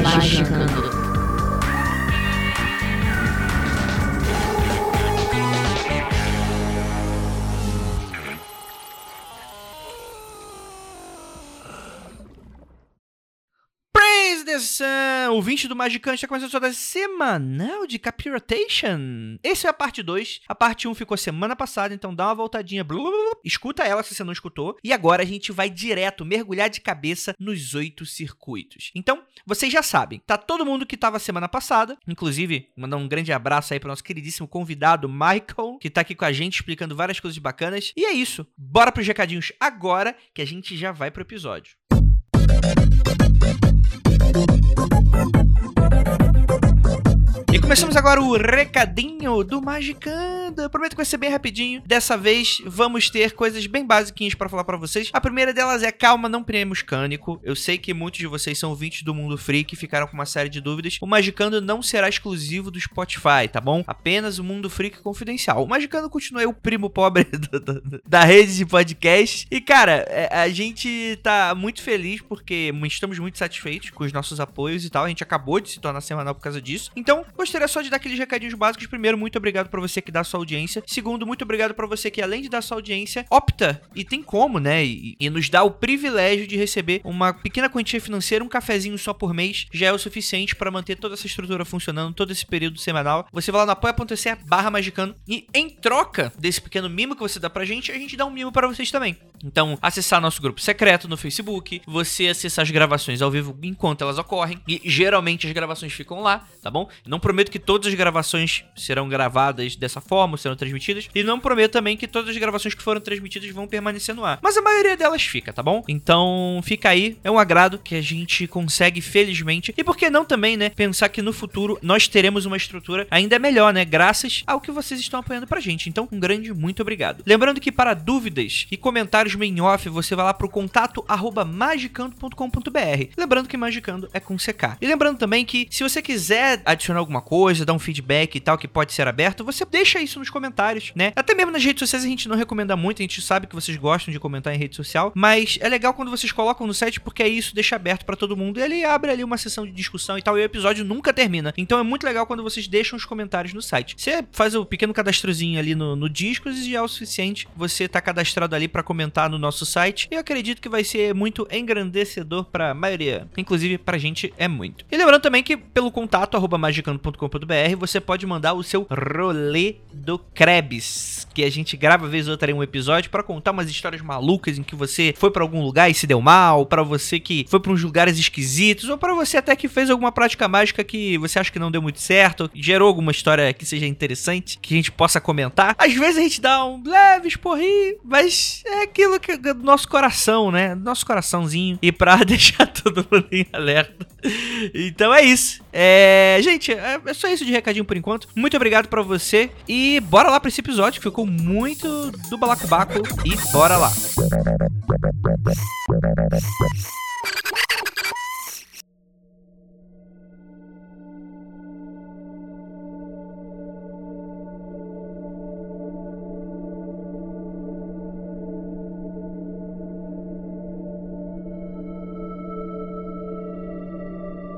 Magicando. Praise Sun! O 20 do Magicante está começando a sua semanal de Capirotation. Esse é a parte 2. A parte 1 ficou semana passada, então dá uma voltadinha. Blu, blu, blu. escuta ela se você não escutou. E agora a gente vai direto mergulhar de cabeça nos oito circuitos. Então, vocês já sabem, tá todo mundo que tava semana passada, inclusive, mandar um grande abraço aí pro nosso queridíssimo convidado, Michael, que tá aqui com a gente explicando várias coisas bacanas. E é isso. Bora pros recadinhos agora, que a gente já vai pro episódio. Bye. Começamos agora o recadinho do Magicando. Eu prometo que vai ser bem rapidinho. Dessa vez vamos ter coisas bem basiquinhas pra falar pra vocês. A primeira delas é calma, não premos cânico. Eu sei que muitos de vocês são ouvintes do Mundo Freak e ficaram com uma série de dúvidas. O Magicando não será exclusivo do Spotify, tá bom? Apenas o Mundo Freak confidencial. O Magicando continua o primo pobre do- do- da rede de podcast. E cara, é, a gente tá muito feliz porque estamos muito satisfeitos com os nossos apoios e tal. A gente acabou de se tornar semanal por causa disso. Então, gostaria só de dar aqueles recadinhos básicos. Primeiro, muito obrigado pra você que dá sua audiência. Segundo, muito obrigado pra você que, além de dar sua audiência, opta e tem como, né? E, e nos dá o privilégio de receber uma pequena quantia financeira, um cafezinho só por mês, já é o suficiente pra manter toda essa estrutura funcionando, todo esse período semanal. Você vai lá no apoia.se barra magicano e em troca desse pequeno mimo que você dá pra gente, a gente dá um mimo pra vocês também. Então, acessar nosso grupo secreto no Facebook, você acessar as gravações ao vivo enquanto elas ocorrem, e geralmente as gravações ficam lá, tá bom? Não prometo que todas as gravações serão gravadas dessa forma, serão transmitidas, e não prometo também que todas as gravações que foram transmitidas vão permanecer no ar. Mas a maioria delas fica, tá bom? Então, fica aí, é um agrado que a gente consegue felizmente, e por que não também, né, pensar que no futuro nós teremos uma estrutura ainda melhor, né, graças ao que vocês estão apoiando pra gente. Então, um grande muito obrigado. Lembrando que para dúvidas e comentários main off, você vai lá pro contato arroba magicando.com.br. Lembrando que magicando é com CK. E lembrando também que se você quiser adicionar alguma coisa, dar um feedback e tal que pode ser aberto, você deixa isso nos comentários, né? Até mesmo nas redes sociais a gente não recomenda muito, a gente sabe que vocês gostam de comentar em rede social, mas é legal quando vocês colocam no site porque aí isso deixa aberto pra todo mundo e ele abre ali uma sessão de discussão e tal, e o episódio nunca termina. Então é muito legal quando vocês deixam os comentários no site. Você faz o pequeno cadastrozinho ali no, no Discos e é o suficiente você tá cadastrado ali pra comentar no nosso site. E eu acredito que vai ser muito engrandecedor pra maioria, inclusive pra gente é muito. E lembrando também que pelo contato arroba magicando.com.br você pode mandar o seu rolê do Krebs, que a gente grava vez ou outra em um episódio pra contar umas histórias malucas em que você foi pra algum lugar e se deu mal, pra você que foi pra uns lugares esquisitos, ou pra você até que fez alguma prática mágica que você acha que não deu muito certo, gerou alguma história que seja interessante, que a gente possa comentar. Às vezes a gente dá um leve esporrinho, mas é aquilo que do nosso coração, né? Nosso coraçãozinho. E pra deixar todo mundo em alerta. Então é isso. É, gente, é é só isso de recadinho por enquanto. Muito obrigado pra você e bora lá pra esse episódio que ficou muito do balacobaco e bora lá.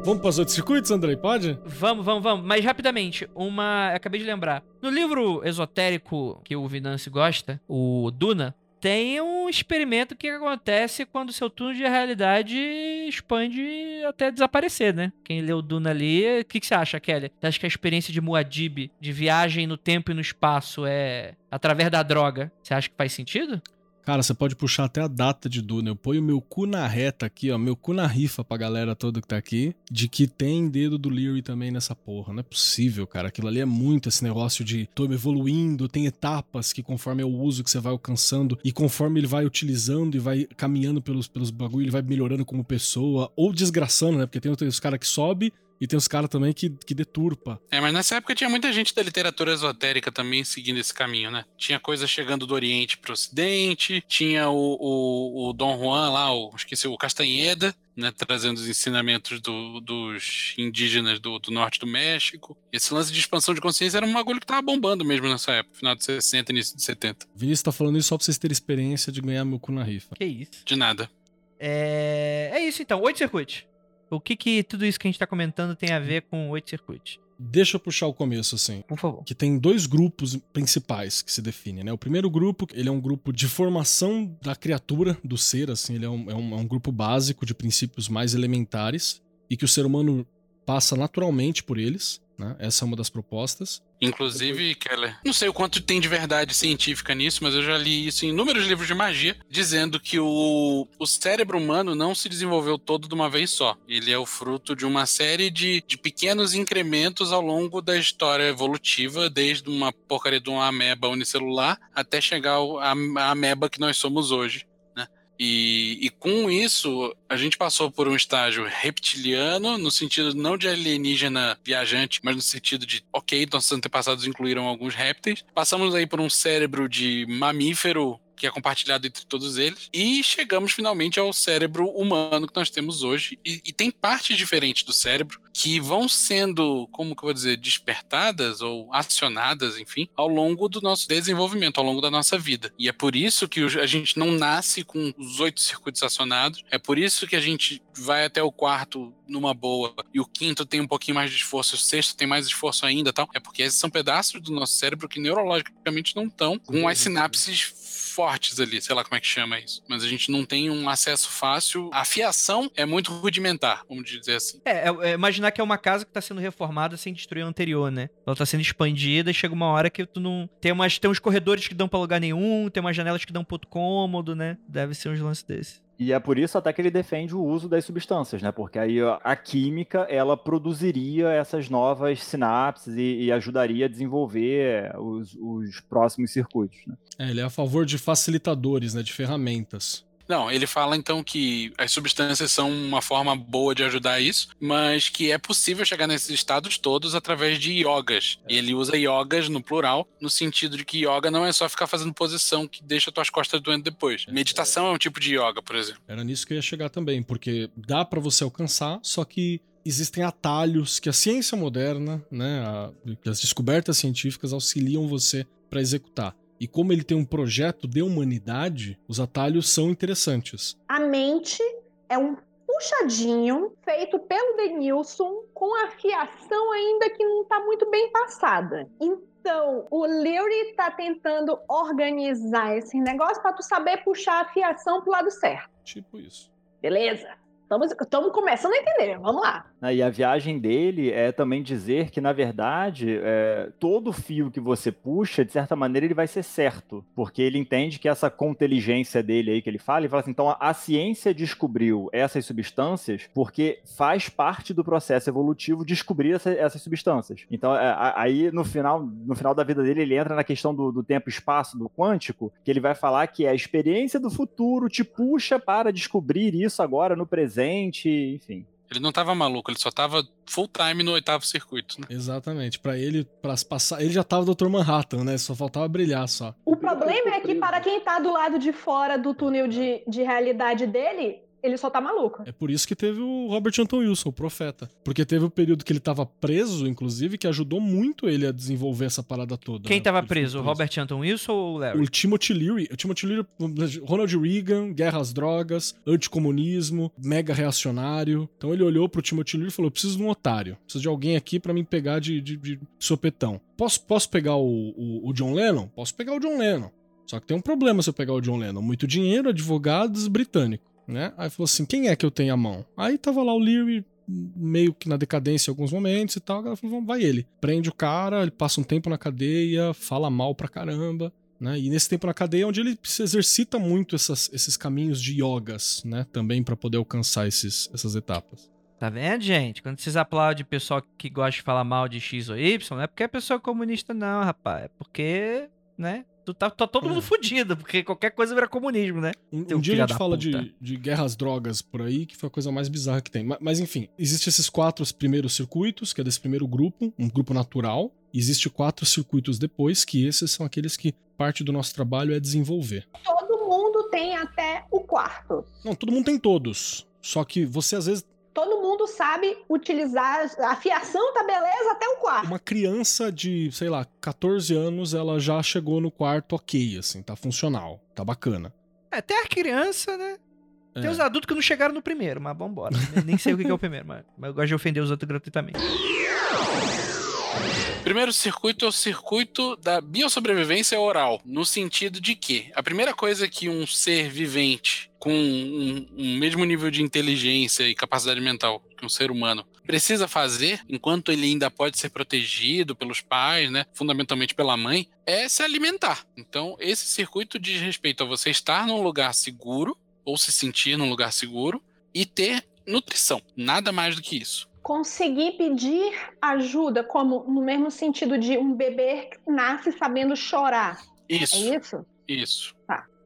Vamos para os outros circuitos, Andrei? Pode? Vamos, vamos, vamos. Mas rapidamente, uma. Acabei de lembrar. No livro esotérico que o Vinance gosta, o Duna, tem um experimento que acontece quando seu túnel de realidade expande até desaparecer, né? Quem leu Duna ali, o que, que você acha, Kelly? Você acha que a experiência de Muad'Dib, de viagem no tempo e no espaço, é através da droga? Você acha que faz sentido? Cara, você pode puxar até a data de Duna. Eu ponho meu cu na reta aqui, ó. Meu cu na rifa pra galera toda que tá aqui. De que tem dedo do Leary também nessa porra. Não é possível, cara. Aquilo ali é muito esse negócio de tô evoluindo, tem etapas que conforme é o uso que você vai alcançando e conforme ele vai utilizando e vai caminhando pelos, pelos bagulho, ele vai melhorando como pessoa ou desgraçando, né? Porque tem os caras que sobe e tem os caras também que, que deturpa. É, mas nessa época tinha muita gente da literatura esotérica também seguindo esse caminho, né? Tinha coisa chegando do Oriente pro Ocidente, tinha o, o, o Dom Juan lá, o, esqueci, o Castanheda, né, trazendo os ensinamentos do, dos indígenas do, do, norte do México. Esse lance de expansão de consciência era um bagulho que tava bombando mesmo nessa época, final de 60 início de 70. Vinícius tá falando isso só pra vocês terem experiência de ganhar meu cu na rifa. Que isso. De nada. É, é isso então, oito circuitos. O que que tudo isso que a gente tá comentando tem a ver com oito circuitos? Deixa eu puxar o começo, assim. Por favor. Que tem dois grupos principais que se definem, né? O primeiro grupo, ele é um grupo de formação da criatura, do ser, assim. Ele é um, é um, é um grupo básico de princípios mais elementares e que o ser humano passa naturalmente por eles, né? Essa é uma das propostas. Inclusive, Keller, não sei o quanto tem de verdade científica nisso, mas eu já li isso em inúmeros livros de magia, dizendo que o, o cérebro humano não se desenvolveu todo de uma vez só. Ele é o fruto de uma série de, de pequenos incrementos ao longo da história evolutiva, desde uma porcaria de uma ameba unicelular até chegar à ameba que nós somos hoje. E, e, com isso, a gente passou por um estágio reptiliano, no sentido não de alienígena viajante, mas no sentido de, ok, nossos antepassados incluíram alguns répteis. Passamos aí por um cérebro de mamífero que é compartilhado entre todos eles. E chegamos finalmente ao cérebro humano que nós temos hoje. E, e, tem partes diferentes do cérebro que vão sendo, como que eu vou dizer, despertadas ou acionadas, enfim, ao longo do nosso desenvolvimento, ao longo da nossa vida. E é por isso que a gente não nasce com os oito circuitos acionados. É por isso que a gente vai até o quarto numa boa e o quinto tem um pouquinho mais de esforço, o sexto tem mais esforço ainda, tal. É porque esses são pedaços do nosso cérebro que neurologicamente não estão com as sinapses fortes ali, sei lá como é que chama isso. Mas a gente não tem um acesso fácil. A fiação é muito rudimentar, vamos dizer assim. É, é, é imaginar que é uma casa que está sendo reformada sem destruir a anterior, né? Ela está sendo expandida e chega uma hora que tu não. Tem, umas, tem uns corredores que dão para lugar nenhum, tem umas janelas que dão pro outro cômodo, né? Deve ser uns lances desses. E é por isso até que ele defende o uso das substâncias, né? Porque aí a química ela produziria essas novas sinapses e, e ajudaria a desenvolver os, os próximos circuitos. Né? É, ele é a favor de facilitadores, né? De ferramentas. Não, ele fala então que as substâncias são uma forma boa de ajudar isso, mas que é possível chegar nesses estados todos através de yogas. E ele usa yogas no plural, no sentido de que yoga não é só ficar fazendo posição que deixa tuas costas doendo depois. Meditação é um tipo de yoga, por exemplo. Era nisso que eu ia chegar também, porque dá para você alcançar, só que existem atalhos que a ciência moderna, né, a, as descobertas científicas auxiliam você para executar. E como ele tem um projeto de humanidade, os atalhos são interessantes. A mente é um puxadinho feito pelo Denilson com a fiação ainda que não está muito bem passada. Então, o Leary está tentando organizar esse negócio para tu saber puxar a fiação pro lado certo. Tipo isso. Beleza? Estamos começando a entender, vamos lá. E a viagem dele é também dizer que, na verdade, é, todo fio que você puxa, de certa maneira, ele vai ser certo. Porque ele entende que essa conteligência dele aí que ele fala, ele fala assim: então a, a ciência descobriu essas substâncias porque faz parte do processo evolutivo descobrir essa, essas substâncias. Então, é, aí no final, no final da vida dele, ele entra na questão do, do tempo espaço, do quântico, que ele vai falar que a experiência do futuro te puxa para descobrir isso agora no presente presente, enfim. Ele não tava maluco, ele só tava full time no oitavo circuito, né? Exatamente. Para ele, para passar, ele já tava Dr. Manhattan, né? Só faltava brilhar só. O problema é que para quem tá do lado de fora do túnel de, de realidade dele, ele só tá maluco. É por isso que teve o Robert Anton Wilson, o profeta. Porque teve o período que ele tava preso, inclusive, que ajudou muito ele a desenvolver essa parada toda. Quem né? tava preso? O Robert Anton Wilson ou o Larry? O Timothy Leary. O Timothy Leary, Ronald Reagan, guerra às drogas, anticomunismo, mega reacionário. Então ele olhou pro Timothy Leary e falou: preciso de um otário. Preciso de alguém aqui para me pegar de, de, de, sopetão. Posso, posso pegar o, o, o John Lennon? Posso pegar o John Lennon. Só que tem um problema se eu pegar o John Lennon. Muito dinheiro, advogados, britânico né? Aí falou assim: quem é que eu tenho a mão? Aí tava lá o Leary, meio que na decadência em alguns momentos e tal. Ela falou: vai ele. Prende o cara, ele passa um tempo na cadeia, fala mal pra caramba. né? E nesse tempo na cadeia é onde ele se exercita muito essas- esses caminhos de yogas, né? Também pra poder alcançar esses, essas etapas. Tá vendo, gente? Quando vocês aplaudem o pessoal que gosta de falar mal de X ou Y, não é porque é pessoa comunista, não, rapaz. É porque, né? Tu tá, tá todo mundo É. fudido, porque qualquer coisa vira comunismo, né? Um, um dia a gente fala de, de guerras drogas por aí, que foi a coisa mais bizarra que tem. Ma- Mas, enfim, existem esses quatro primeiros circuitos, que é desse primeiro grupo, um grupo natural. Existe quatro circuitos depois, que esses são aqueles que parte do nosso trabalho é desenvolver. Todo mundo tem até o quarto. Não, todo mundo tem todos. Só que você, às vezes, Todo mundo sabe utilizar a fiação, tá beleza, até o quarto. uma criança de, sei lá, 14 anos, ela já chegou no quarto ok, assim, tá funcional, tá bacana. É, Até a criança, né? Tem É. os adultos que não chegaram no primeiro, mas vambora. Nem- Nem sei o que que é o primeiro, mas, mas eu gosto de ofender os outros gratuitamente. Primeiro circuito é o circuito da biossobrevivência oral, no sentido de que a primeira coisa que um ser vivente com um, um mesmo nível de inteligência e capacidade mental que um ser humano precisa fazer, enquanto ele ainda pode ser protegido pelos pais, né, fundamentalmente pela mãe, é se alimentar. Então, esse circuito diz respeito a você estar num lugar seguro ou se sentir num lugar seguro e ter nutrição, nada mais do que isso. Conseguir pedir ajuda, como no mesmo sentido de um bebê que nasce sabendo chorar. Isso, É isso? isso.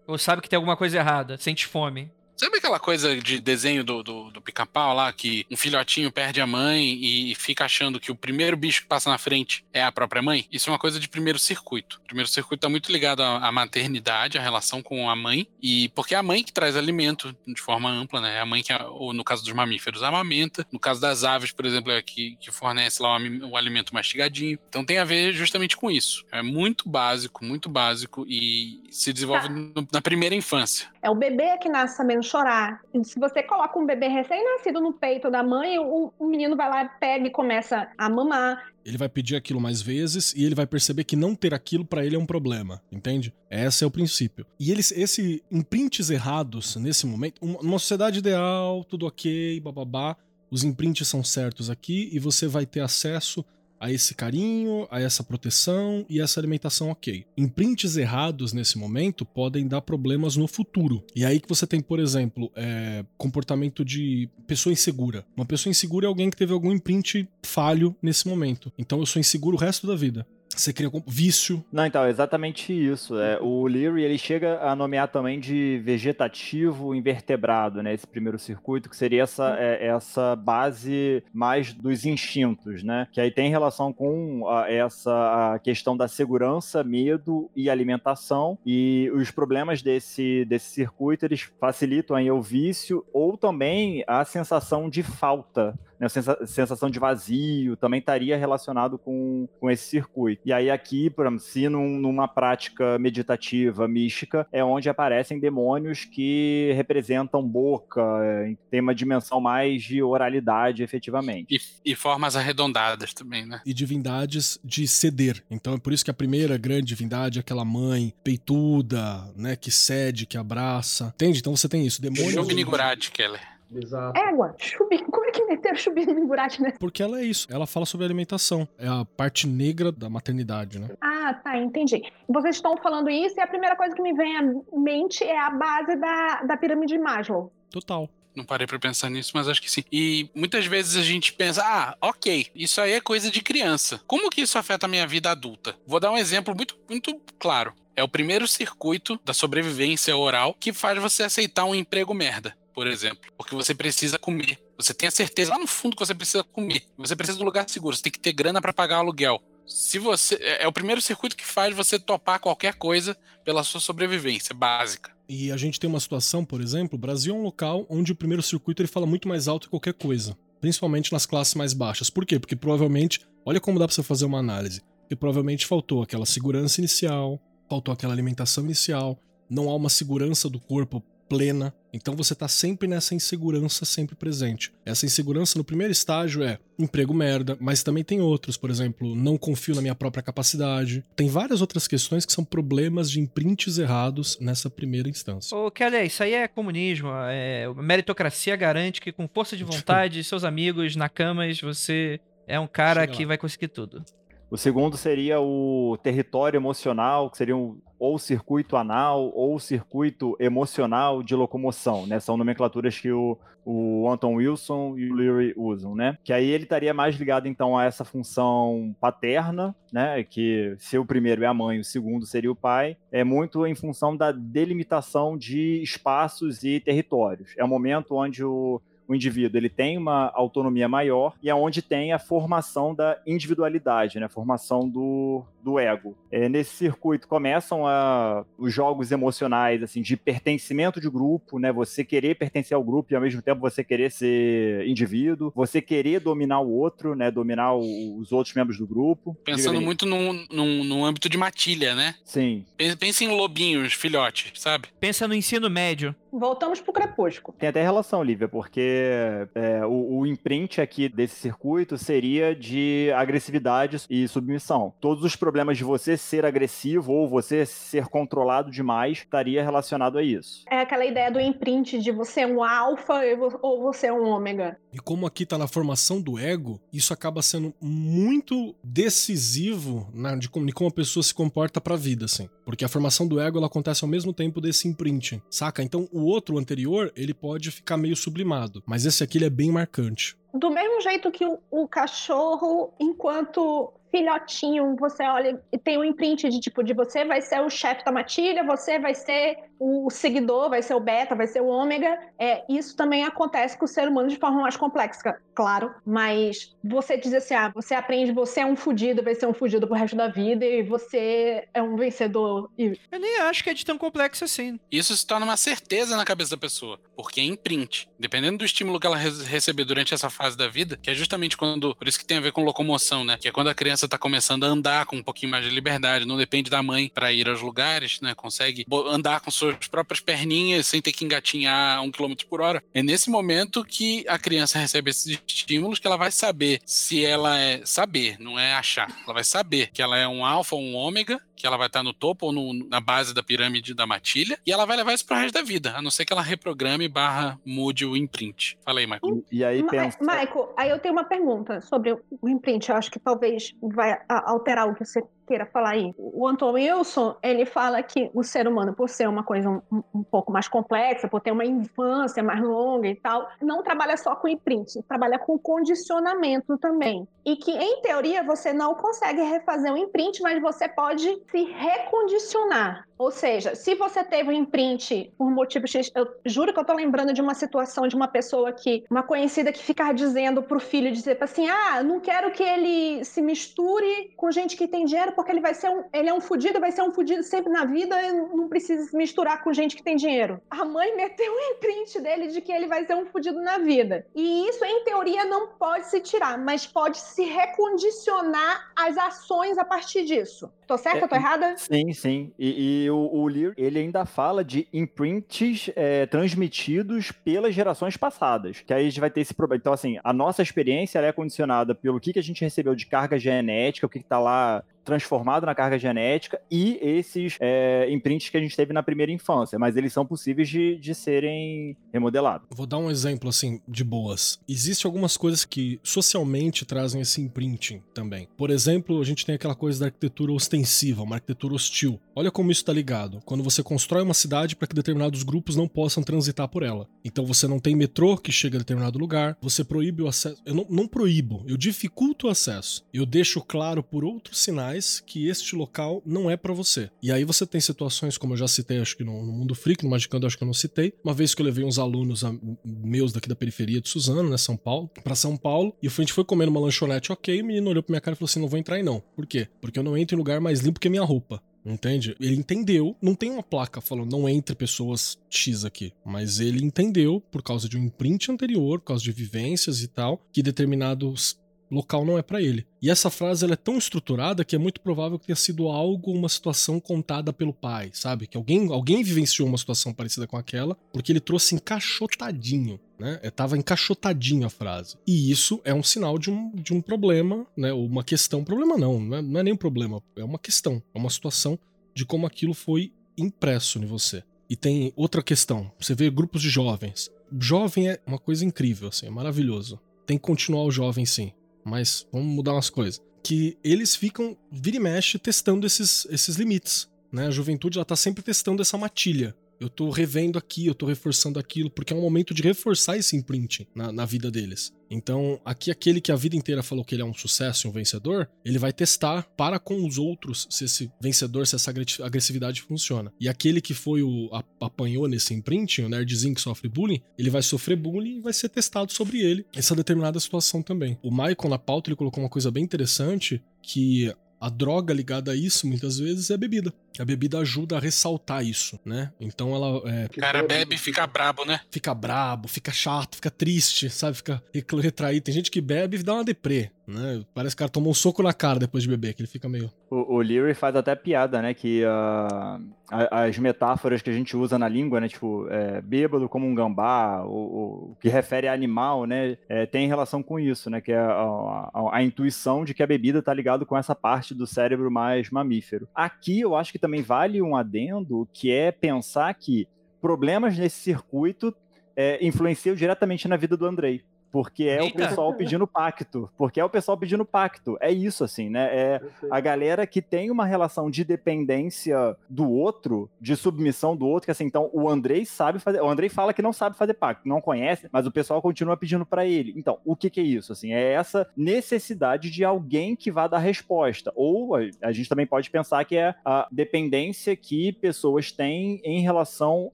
Ou sabe que tem alguma coisa errada, sente fome. Sabe aquela coisa de desenho do, do, do pica-pau lá, que um filhotinho perde a mãe e fica achando que o primeiro bicho que passa na frente é a própria mãe? Isso é uma coisa de primeiro circuito. O primeiro circuito está muito ligado à, à maternidade, à relação com a mãe, e porque é a mãe que traz alimento de forma ampla, né? É a mãe que, ou no caso dos mamíferos, amamenta. No caso das aves, por exemplo, é a que, que fornece lá o, o alimento mastigadinho. Então tem a ver justamente com isso. É muito básico, muito básico, e se desenvolve Tá. no- na primeira infância. É o bebê que nasce sabendo chorar. Se você coloca um bebê recém-nascido no peito da mãe, o, o menino vai lá, pega e começa a mamar. Ele vai pedir aquilo mais vezes e ele vai perceber que não ter aquilo pra ele é um problema, entende? Esse é o princípio. E eles, esse imprints errados nesse momento, uma, sociedade ideal, tudo ok, bababá, os imprints são certos aqui e você vai ter acesso a esse carinho, a essa proteção e essa alimentação ok. Imprints errados nesse momento podem dar problemas no futuro. E aí que você tem, por exemplo, é, comportamento de pessoa insegura. Uma pessoa insegura é alguém que teve algum imprint falho nesse momento. Então eu sou inseguro o resto da vida. Você cria vício. Não, então, é exatamente isso. É, o Leary, ele chega a nomear também de vegetativo invertebrado, né? Esse primeiro circuito, que seria essa, é, essa base mais dos instintos, né? Que aí tem relação com a- essa a questão da segurança, medo e alimentação. E os problemas desse, desse circuito, eles facilitam aí o vício ou também a sensação de falta né, sensação de vazio também estaria relacionado com, com esse circuito. E aí aqui, se num- numa prática meditativa, mística, é onde aparecem demônios que representam boca, é, tem uma dimensão mais de oralidade, efetivamente. E, e formas arredondadas também, né? E divindades de ceder. Então é por isso que a primeira grande divindade é aquela mãe peituda, né? Que cede, que abraça. Entende? Então você tem isso. Demônios. Shub-Niggurathi, Keller. Exato. Égua, chubinho. Como é que meteram chubinho no Migurati, né? Porque ela é isso. Ela fala sobre alimentação. É a parte negra da maternidade, né? Ah, tá, entendi. Vocês estão falando isso e a primeira coisa que me vem à mente é a base da, da pirâmide de Maslow. Total. Não parei pra pensar nisso, mas acho que sim. E muitas vezes a gente pensa, ah, ok, isso aí é coisa de criança. Como que isso afeta a minha vida adulta? Vou dar um exemplo muito, muito claro. É o primeiro circuito da sobrevivência oral que faz você aceitar um emprego merda, por exemplo. Porque você precisa comer. Você tem a certeza lá no fundo que você precisa comer. Você precisa de um lugar seguro. Você tem que ter grana pra pagar aluguel. Se você é é o primeiro circuito que faz você topar qualquer coisa pela sua sobrevivência básica. E a gente tem uma situação, por exemplo, o Brasil é um local onde o primeiro circuito ele fala muito mais alto que qualquer coisa. Principalmente nas classes mais baixas. Por quê? Porque provavelmente, olha como dá pra você fazer uma análise. Porque provavelmente faltou aquela segurança inicial, faltou aquela alimentação inicial, não há uma segurança do corpo plena. Então você tá sempre nessa insegurança sempre presente. Essa insegurança no primeiro estágio é emprego merda, mas também tem outros, por exemplo, não confio na minha própria capacidade. Tem várias outras questões que são problemas de imprints errados nessa primeira instância. Ô, Kelly, isso aí é comunismo. É, a meritocracia garante que com força de vontade, seus amigos, na camas, você é um cara Chega que lá. vai conseguir tudo. O segundo seria o território emocional, que seria um, ou circuito anal ou circuito emocional de locomoção, né? São nomenclaturas que o, o Anton Wilson e o Leary usam, né? Que aí ele estaria mais ligado então a essa função paterna, né? Que se o primeiro é a mãe, o segundo seria o pai, é muito em função da delimitação de espaços e territórios. É o momento onde o o indivíduo ele tem uma autonomia maior e é onde tem a formação da individualidade, né? A formação do, do ego. É, nesse circuito começam a, os jogos emocionais, assim, de pertencimento de grupo, né? Você querer pertencer ao grupo e ao mesmo tempo você querer ser indivíduo, você querer dominar o outro, né? Dominar o, os outros membros do grupo. Pensando muito num, num, num, âmbito de matilha, né? Sim. Pensa em lobinhos, filhote, sabe? Pensa no ensino médio. Voltamos pro crepúsculo. Tem até relação, Lívia, porque é, o, o imprint aqui desse circuito seria de agressividade e submissão. Todos os problemas de você ser agressivo ou você ser controlado demais estaria relacionado a isso. É aquela ideia do imprint de você é um alfa ou você é um ômega. E como aqui tá na formação do ego, isso acaba sendo muito decisivo na, de, como, de como a pessoa se comporta pra vida, assim. Porque a formação do ego ela acontece ao mesmo tempo desse imprint, saca? Então o outro o anterior, ele pode ficar meio sublimado, mas esse aqui ele é bem marcante. Do mesmo jeito que o, o cachorro, enquanto filhotinho, você olha e tem um imprint de tipo de você vai ser o chefe da matilha, você vai ser o seguidor, vai ser o beta, vai ser o ômega. É, isso também acontece com o ser humano de forma mais complexa, claro. Mas você diz assim: ah, você aprende, você é um fudido, vai ser um fudido pro resto da vida, e você é um vencedor. E... Eu nem acho que é de tão complexo assim. Isso se torna uma certeza na cabeça da pessoa, porque é imprint. Dependendo do estímulo que ela receber durante essa fase da vida, que é justamente quando. Por isso que tem a ver com locomoção, né? Que é quando a criança tá começando a andar com um pouquinho mais de liberdade, não depende da mãe para ir aos lugares, né? Consegue andar com suas próprias perninhas sem ter que engatinhar um quilômetro por hora. É nesse momento que a criança recebe esses estímulos que ela vai saber se ela é saber, não é achar. Ela vai saber que ela é um alfa ou um ômega, que ela vai estar no topo ou no, na base da pirâmide da matilha, e ela vai levar isso pro resto da vida, a não ser que ela reprograme barra mude o imprint. Fala aí, Michael. E, e aí pensa... Michael, aí eu tenho uma pergunta sobre o imprint. Eu acho que talvez vai alterar o que você queira falar aí. O Anton Wilson, ele fala que o ser humano, por ser uma coisa um, um, pouco mais complexa, por ter uma infância mais longa e tal, não trabalha só com imprint, trabalha com condicionamento também. E que, em teoria, você não consegue refazer um imprint, mas você pode se recondicionar. Ou seja, se você teve um imprint por motivo X, eu juro que eu tô lembrando de uma situação de uma pessoa que, uma conhecida que ficar dizendo pro filho, dizer assim, ah, não quero que ele se misture com gente que tem dinheiro, porque ele vai ser um, ele é um fudido, vai ser um fudido sempre na vida, não precisa se misturar com gente que tem dinheiro. A mãe meteu um imprint dele de que ele vai ser um fudido na vida. E isso, em teoria, não pode se tirar, mas pode se recondicionar as ações a partir disso. Tô certa? É, tô errada? Sim, sim. E, e o, o Lear, ele ainda fala de imprints é, transmitidos pelas gerações passadas. Que aí a gente vai ter esse problema. Então, assim, a nossa experiência é condicionada pelo que, que a gente recebeu de carga genética, o que, que tá lá transformado na carga genética e esses é, imprints que a gente teve na primeira infância, mas eles são possíveis de, de serem remodelados. Vou dar um exemplo assim de boas. Existem algumas coisas que socialmente trazem esse imprinting também. Por exemplo, a gente tem aquela coisa da arquitetura ostensiva, uma arquitetura hostil. Olha como isso está ligado. Quando você constrói uma cidade para que determinados grupos não possam transitar por ela. Então você não tem metrô que chega a determinado lugar, você proíbe o acesso. Eu não, não proíbo, eu dificulto o acesso. Eu deixo claro por outros sinais que este local não é para você. E aí você tem situações, como eu já citei, acho que no, no Mundo Freak, no Magicando, acho que eu não citei. Uma vez que eu levei uns alunos a, meus daqui da periferia de Suzano, né, São Paulo, para São Paulo, e a gente foi comer numa lanchonete, ok, o menino olhou pra minha cara e falou assim: não vou entrar aí não. Por quê? Porque eu não entro em lugar mais limpo que minha roupa. Entende? Ele entendeu, não tem uma placa falando não entre pessoas X aqui, mas ele entendeu, por causa de um imprint anterior, por causa de vivências e tal, que determinados local não é para ele. E essa frase ela é tão estruturada que é muito provável que tenha sido algo, uma situação contada pelo pai, sabe? Que alguém, alguém vivenciou uma situação parecida com aquela, porque ele trouxe encaixotadinho, né? É, tava encaixotadinho a frase. E isso é um sinal de um, de um problema, né? Uma questão. Problema não, não é, não é nem um problema, é uma questão, é uma situação de como aquilo foi impresso em você. E tem outra questão. Você vê grupos de jovens. Jovem é uma coisa incrível, assim, é maravilhoso. Tem que continuar o jovem, sim mas vamos mudar umas coisas. Que eles ficam, vira e mexe, testando esses, esses limites. Né? A juventude ela tá sempre testando essa matilha. Eu tô revendo aqui, eu tô reforçando aquilo, porque é um momento de reforçar esse imprint na, na vida deles. Então, aqui aquele que a vida inteira falou que ele é um sucesso um vencedor, ele vai testar para com os outros se esse vencedor, se essa agressividade funciona. E aquele que foi o a, apanhou nesse imprint, o nerdzinho que sofre bullying, ele vai sofrer bullying e vai ser testado sobre ele essa determinada situação também. O Michael na pauta ele colocou uma coisa bem interessante que a droga ligada a isso, muitas vezes, é bebida. A bebida ajuda a ressaltar isso, né? Então ela. É, o cara bebe e fica brabo, né? Fica brabo, fica chato, fica triste, sabe? Fica retraído. Tem gente que bebe e dá uma deprê, né? Parece que o cara tomou um soco na cara depois de beber, que ele fica meio. O, o Leary faz até piada, né? Que uh, as metáforas que a gente usa na língua, né? Tipo, é, bêbado como um gambá, o, que refere a animal, né? É, tem relação com isso, né? Que é a, a, a, intuição de que a bebida tá ligado com essa parte do cérebro mais mamífero. Aqui eu acho que também vale um adendo, que é pensar que problemas nesse circuito é, influenciam diretamente na vida do Andrei. Porque é Eita. o pessoal pedindo pacto. Porque é o pessoal pedindo pacto. É isso, assim, né? É a galera que tem uma relação de dependência do outro, de submissão do outro, que assim, então o Andrei sabe fazer. O Andrei fala que não sabe fazer pacto, não conhece, mas o pessoal continua pedindo para ele. Então, o que, que é isso? Assim, é essa necessidade de alguém que vá dar resposta. Ou a gente também pode pensar que é a dependência que pessoas têm em relação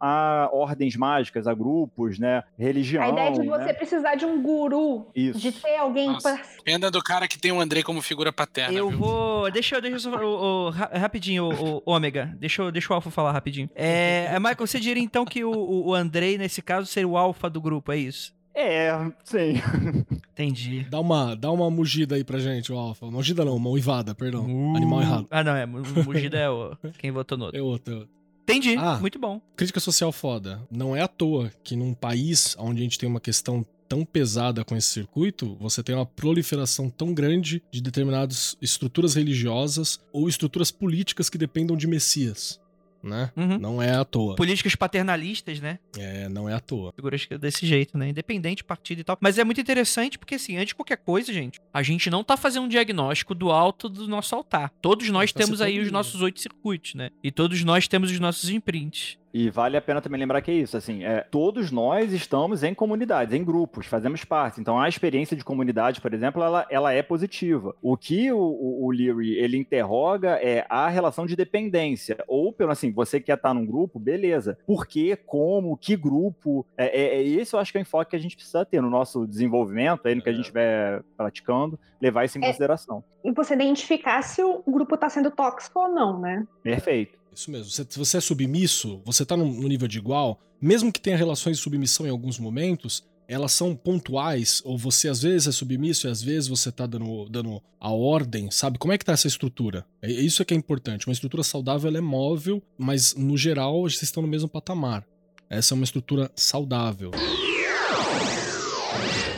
a ordens mágicas, a grupos, né? Religião. A ideia de você né? precisar de um guru. Isso. De ter alguém Nossa, pra... Pena do cara que tem o Andrei como figura paterna. Eu viu? vou. Deixa, deixa eu só. O, o, rapidinho, o, o, Ômega. Deixa, deixa o Alpha falar rapidinho. É, é, Michael, você diria então que o, o Andrei, nesse caso, seria o Alpha do grupo, é isso? É, sim. Entendi. Dá uma, dá uma mugida aí pra gente, o Alpha. Mugida não, uma uivada, perdão. Uh. Animal errado. Ah, não, é. Mugida é o, quem votou no outro. É outro, é outro. Entendi. Ah, muito bom. Crítica social foda. Não é à toa que num país onde a gente tem uma questão tão pesada com esse circuito, você tem uma proliferação tão grande de determinadas estruturas religiosas ou estruturas políticas que dependam de Messias. Né? Uhum. Não é à toa. Políticas paternalistas, né? É, não é à toa. Figuras desse jeito, né? Independente, partido e tal. Mas é muito interessante porque, assim, antes de qualquer coisa, gente, a gente não tá fazendo um diagnóstico do alto do nosso altar. Todos nós tá temos aí os nossos oito circuitos, né? E todos nós temos os nossos imprints. E vale a pena também lembrar que é isso, assim, é, todos nós estamos em comunidades, em grupos, fazemos parte. Então a experiência de comunidade, por exemplo, ela, ela é positiva. O que o, o, o Leary, ele interroga é a relação de dependência. Ou, pelo assim, você quer estar num grupo, beleza. Por quê, como, que grupo? É, é, é esse eu acho que é o enfoque que a gente precisa ter no nosso desenvolvimento, aí no que a gente estiver praticando, levar isso em é, consideração. E você identificar se o grupo está sendo tóxico ou não, né? Perfeito. Isso mesmo. Se você é submisso, você tá no nível de igual, mesmo que tenha relações de submissão em alguns momentos, elas são pontuais, ou você às vezes é submisso e às vezes você tá dando, dando a ordem, sabe? Como é que tá essa estrutura? É, isso é que é importante. Uma estrutura saudável é móvel, mas no geral vocês estão no mesmo patamar. Essa é uma estrutura saudável.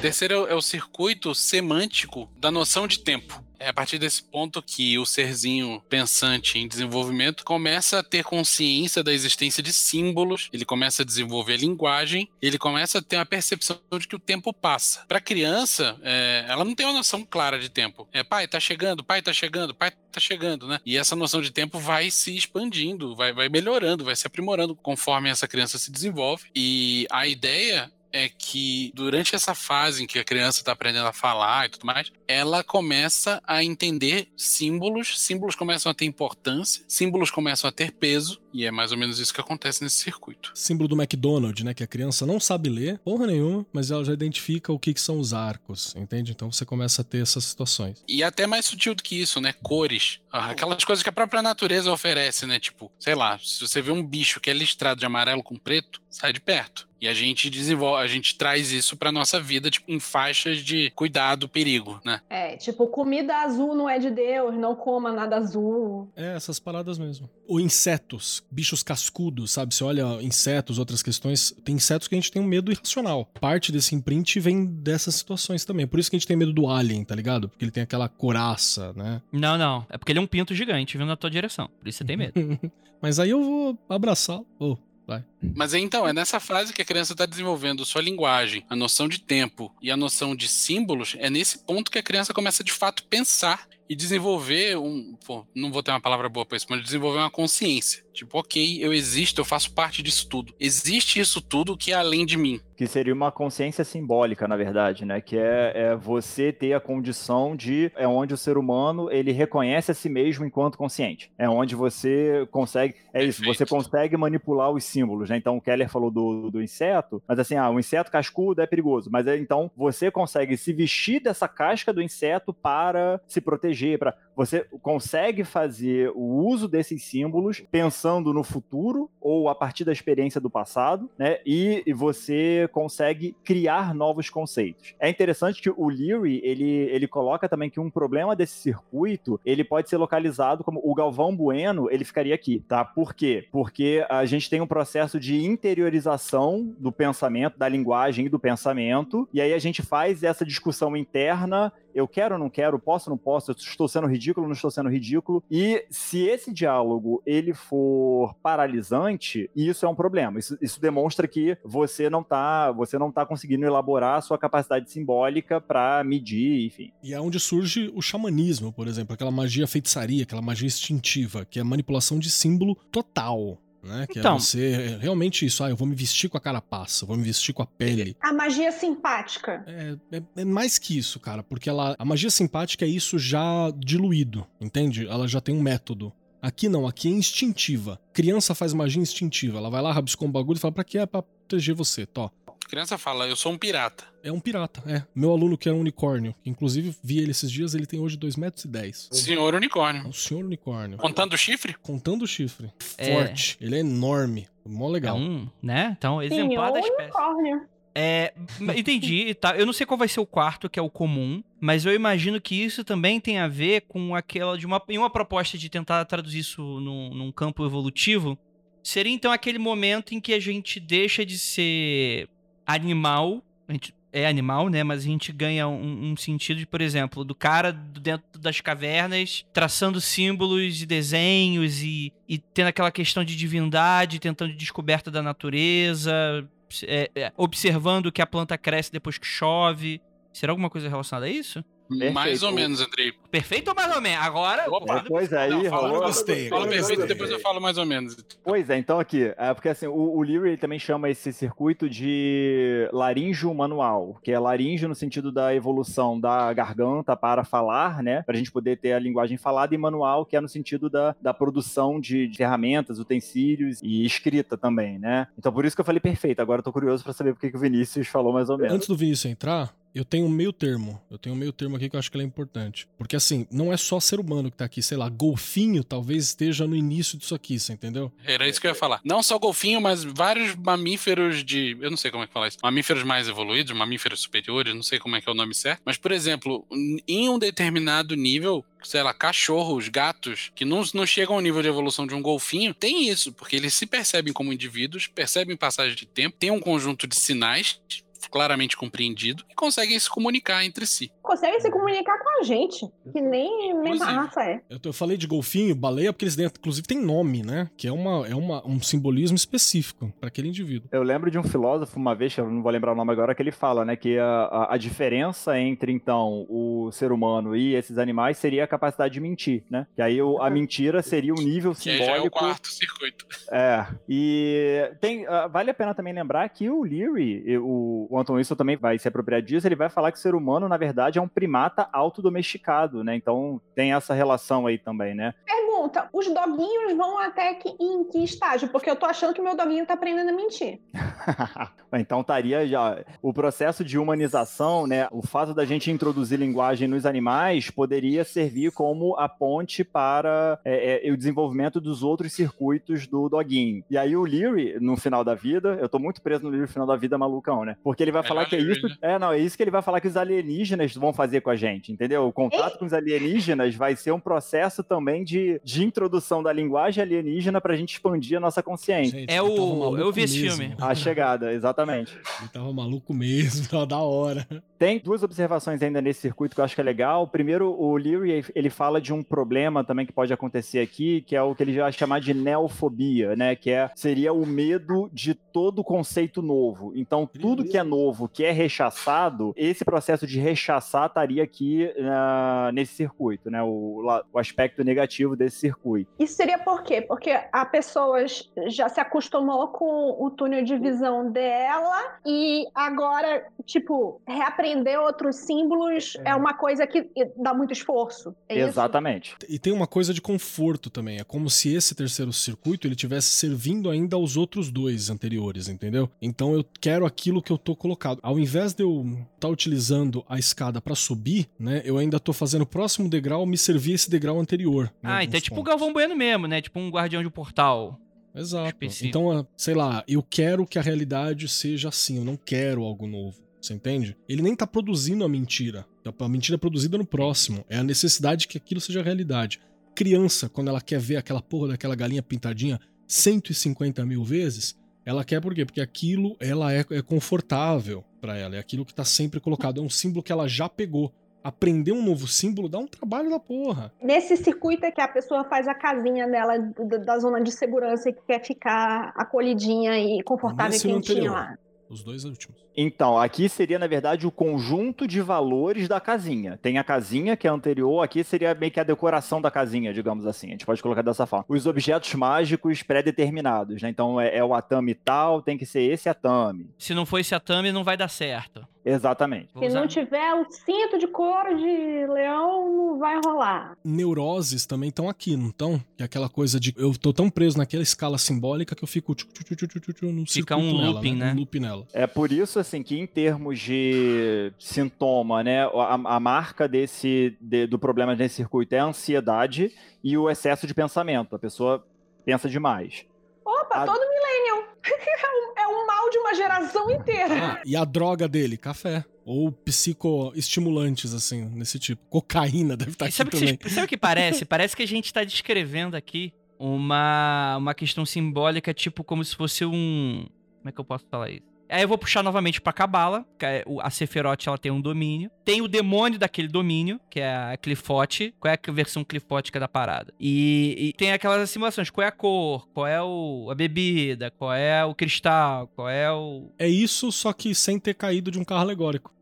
Terceiro é o circuito semântico da noção de tempo. É a partir desse ponto que o serzinho pensante em desenvolvimento começa a ter consciência da existência de símbolos, ele começa a desenvolver a linguagem, ele começa a ter uma percepção de que o tempo passa. Para a criança, é, ela não tem uma noção clara de tempo. É pai, tá chegando, pai, tá chegando, pai, tá chegando, né? E essa noção de tempo vai se expandindo, vai, vai melhorando, vai se aprimorando conforme essa criança se desenvolve. E a ideia é que durante essa fase em que a criança está aprendendo a falar e tudo mais, ela começa a entender símbolos, símbolos começam a ter importância, símbolos começam a ter peso, e é mais ou menos isso que acontece nesse circuito. Símbolo do McDonald's, né? Que a criança não sabe ler, porra nenhuma, mas ela já identifica o que, que são os arcos, entende? Então você começa a ter essas situações. E até mais sutil do que isso, né? Cores. Aquelas coisas que a própria natureza oferece, né? Tipo, sei lá, se você vê um bicho que é listrado de amarelo com preto, sai de perto. E a gente desenvolve, a gente traz isso pra nossa vida, tipo, em faixas de cuidado, perigo, né? É, tipo, comida azul não é de Deus, não coma nada azul. É, essas paradas mesmo. Ou insetos, bichos cascudos, sabe? Você olha insetos, outras questões, tem insetos que a gente tem um medo irracional. Parte desse imprint vem dessas situações também. Por isso que a gente tem medo do alien, tá ligado? Porque ele tem aquela coraça, né? Não, não. É porque ele é um pinto gigante vindo na tua direção. Por isso você tem medo. Mas aí eu vou abraçá-lo. Oh, Vai. Mas então, é nessa fase que a criança está desenvolvendo sua linguagem, a noção de tempo e a noção de símbolos, é nesse ponto que a criança começa de fato pensar e desenvolver um. Pô, não vou ter uma palavra boa pra isso, mas desenvolver uma consciência. Tipo, ok, eu existo, eu faço parte disso tudo. Existe isso tudo que é além de mim. Que seria uma consciência simbólica, na verdade, né? Que é, é, você ter a condição de. É onde o ser humano ele reconhece a si mesmo enquanto consciente. É onde você consegue. É Perfeito. isso, você consegue manipular os símbolos, né? Então o Keller falou do, do inseto, mas assim, ah, o inseto cascudo é perigoso. Mas é, então você consegue se vestir dessa casca do inseto para se proteger. Para Você consegue fazer o uso desses símbolos pensando no futuro ou a partir da experiência do passado, né? E, e você consegue criar novos conceitos. É interessante que o Leary, ele, ele coloca também que um problema desse circuito, ele pode ser localizado como o Galvão Bueno, ele ficaria aqui, tá? Por quê? Porque a gente tem um processo de interiorização do pensamento, da linguagem e do pensamento, e aí a gente faz essa discussão interna eu quero ou não quero, posso ou não posso, estou sendo ridículo ou não estou sendo ridículo. E se esse diálogo ele for paralisante, isso é um problema. Isso, isso demonstra que você não está você não tá conseguindo elaborar a sua capacidade simbólica para medir, enfim. E é onde surge o xamanismo, por exemplo, aquela magia feitiçaria, aquela magia instintiva, que é a manipulação de símbolo total né? Que é então, é você realmente isso, ah, eu vou me vestir com a carapaça, vou me vestir com a pele. A magia simpática. É, é, é, mais que isso, cara, porque ela, a magia simpática é isso já diluído, entende? Ela já tem um método. Aqui não, aqui é instintiva. Criança faz magia instintiva. Ela vai lá, rabiscou um bagulho e fala: pra quê? É pra proteger você, tó criança fala, eu sou um pirata. É um pirata, é. Meu aluno que era um unicórnio, inclusive vi ele esses dias, ele tem hoje 2,10 metros. E dez. Senhor unicórnio. É um senhor unicórnio. Contando o chifre? Contando o chifre. É... Forte. Ele é enorme. Mó legal. É um, né? Então, exemplar da espécie. Unicórnio. É, entendi, tá? Eu não sei qual vai ser o quarto, que é o comum, mas eu imagino que isso também tem a ver com aquela de uma, em uma proposta de tentar traduzir isso num, num campo evolutivo. Seria então aquele momento em que a gente deixa de ser animal, a gente é animal, né? Mas a gente ganha um, um, sentido de, por exemplo, do cara dentro das cavernas traçando símbolos e desenhos e, e tendo aquela questão de divindade, tentando descoberta da natureza, é, é, observando que a planta cresce depois que chove. Será alguma coisa relacionada a isso? Perfeito. Mais ou menos, Andrei. Perfeito ou mais ou menos? Agora. Opa, depois aí, não, fala. Gostei. Fala perfeito, depois eu falo mais ou menos. Pois é, então aqui, é porque assim, o, o Leary também chama esse circuito de laríngeo manual, que é laríngeo no sentido da evolução da garganta para falar, né? Para a gente poder ter a linguagem falada, e manual, que é no sentido da, da produção de, de ferramentas, utensílios e escrita também, né? Então por isso que eu falei perfeito. Agora eu tô curioso para saber por que, que o Vinícius falou mais ou menos. Antes do Vinícius entrar, eu tenho um meio termo. Eu tenho um meio termo aqui que eu acho que é importante. Porque assim, não é só ser humano que tá aqui, sei lá, golfinho talvez esteja no início disso aqui, você entendeu? Era isso que eu ia falar. Não só golfinho, mas vários mamíferos de. Eu não sei como é que fala isso. Mamíferos mais evoluídos, mamíferos superiores, não sei como é que é o nome certo. Mas, por exemplo, em um determinado nível, sei lá, cachorros, gatos, que não, não chegam ao nível de evolução de um golfinho, tem isso, porque eles se percebem como indivíduos, percebem passagem de tempo, tem um conjunto de sinais claramente compreendido e conseguem se comunicar entre si. Conseguem se comunicar com a gente, que nem a mesma raça é. Eu, eu, falei de golfinho, baleia, porque eles inclusive, tem nome, né? Que é, uma, é uma, um simbolismo específico para aquele indivíduo. Eu lembro de um filósofo, uma vez, eu não vou lembrar o nome agora, que ele fala, né? Que a, a, a diferença entre, então, o ser humano e esses animais seria a capacidade de mentir, né? Que aí o, a mentira seria o nível que simbólico. Já é o quarto circuito. É. E tem, uh, vale a pena também lembrar que o Leary, o, o Anton Wilson também vai se apropriar disso, ele vai falar que o ser humano, na verdade, é um primata autodomesticado, né? Então tem essa relação aí também, né? Pergunta: os doguinhos vão até que, em que estágio? Porque eu tô achando que meu doguinho tá aprendendo a mentir. então estaria já. O processo de humanização, né? O fato da gente introduzir linguagem nos animais poderia servir como a ponte para é, é, o desenvolvimento dos outros circuitos do doguinho. E aí o Leary, no final da vida, eu tô muito preso no Leary no final da vida malucão, né? Porque ele vai falar que é isso. Né? É, não, é isso que ele vai falar que os alienígenas vão fazer com a gente, entendeu? O contato com os alienígenas vai ser um processo também de, de introdução da linguagem alienígena pra gente expandir a nossa consciência. Gente, é o. Eu vi esse filme. Achei chegada, exatamente. Ele tava maluco mesmo, tava da hora. Tem duas observações ainda nesse circuito que eu acho que é legal. Primeiro, o Leary, ele fala de um problema também que pode acontecer aqui, que é o que ele vai chamar de neofobia, né? Que é, seria o medo de todo conceito novo. Então, tudo que é novo, que é rechaçado, esse processo de rechaçar estaria aqui uh, nesse circuito, né? O, o aspecto negativo desse circuito. Isso seria por quê? Porque a pessoa já se acostumou com o túnel de visão dela e agora, tipo, reaprender outros símbolos é, é uma coisa que dá muito esforço. É Exatamente. Isso? E tem uma coisa de conforto também. É como se esse terceiro circuito ele tivesse servindo ainda aos outros dois anteriores, entendeu? Então eu quero aquilo que eu tô colocado. Ao invés de eu estar tá utilizando a escada para subir, né? Eu ainda tô fazendo o próximo degrau me servir esse degrau anterior. Ah, então é tipo o Galvão Bueno mesmo, né? Tipo um guardião de um portal. Exato. Específico. Então, ah, sei lá, eu quero que a realidade seja assim, eu não quero algo novo. Você entende? Ele nem tá produzindo a mentira. A mentira é produzida no próximo. É a necessidade que aquilo seja realidade. Criança, quando ela quer ver aquela porra daquela galinha pintadinha 150 mil vezes, ela quer por quê? Porque aquilo ela é, é confortável para ela. É aquilo que tá sempre colocado. É um símbolo que ela já pegou aprender um novo símbolo dá um trabalho da porra. Nesse circuito é que a pessoa faz a casinha dela da zona de segurança e que quer ficar acolhidinha e confortável e quentinha lá. Os dois últimos. Então, aqui seria, na verdade, o conjunto de valores da casinha. Tem a casinha, que é anterior, aqui seria meio que a decoração da casinha, digamos assim. A gente pode colocar dessa forma. Os objetos mágicos pré-determinados, né? Então, é, é, o atame tal, tem que ser esse atame. Se não for esse atame, não vai dar certo. Exatamente. Se não tiver o cinto de couro de leão, não vai rolar. Neuroses também estão aqui, não estão? Que é aquela coisa de eu tô tão preso naquela escala simbólica que eu fico tchu, tchu, tchu, tchu, tchu, no Fica um looping, nela, né? Um looping nela. É por isso assim que em termos de sintoma, né, a, a marca desse de, do problema nesse circuito é a ansiedade e o excesso de pensamento. A pessoa pensa demais. Opa, a... todo millennial. é, um, é um mal de uma geração inteira. Ah, e a droga dele, café. Ou psicoestimulantes, assim, nesse tipo. Cocaína deve estar tá aqui sabe também. Que, sabe o que parece? parece que a gente está descrevendo aqui uma, uma questão simbólica, tipo como se fosse um... Como é que eu posso falar isso? Aí eu vou puxar novamente pra Cabala, que é a Sephiroth ela tem um domínio. Tem o demônio daquele domínio, que é a Clifote. Qual é a versão clifótica da parada? E, e, tem aquelas simulações, qual é a cor, qual é o, a bebida, qual é o cristal, qual é o... É isso, só que sem ter caído de um carro alegórico.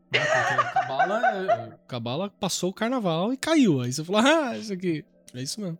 Cabala, é, Cabala passou o carnaval e caiu. Aí você falou, ah, isso aqui. É isso mesmo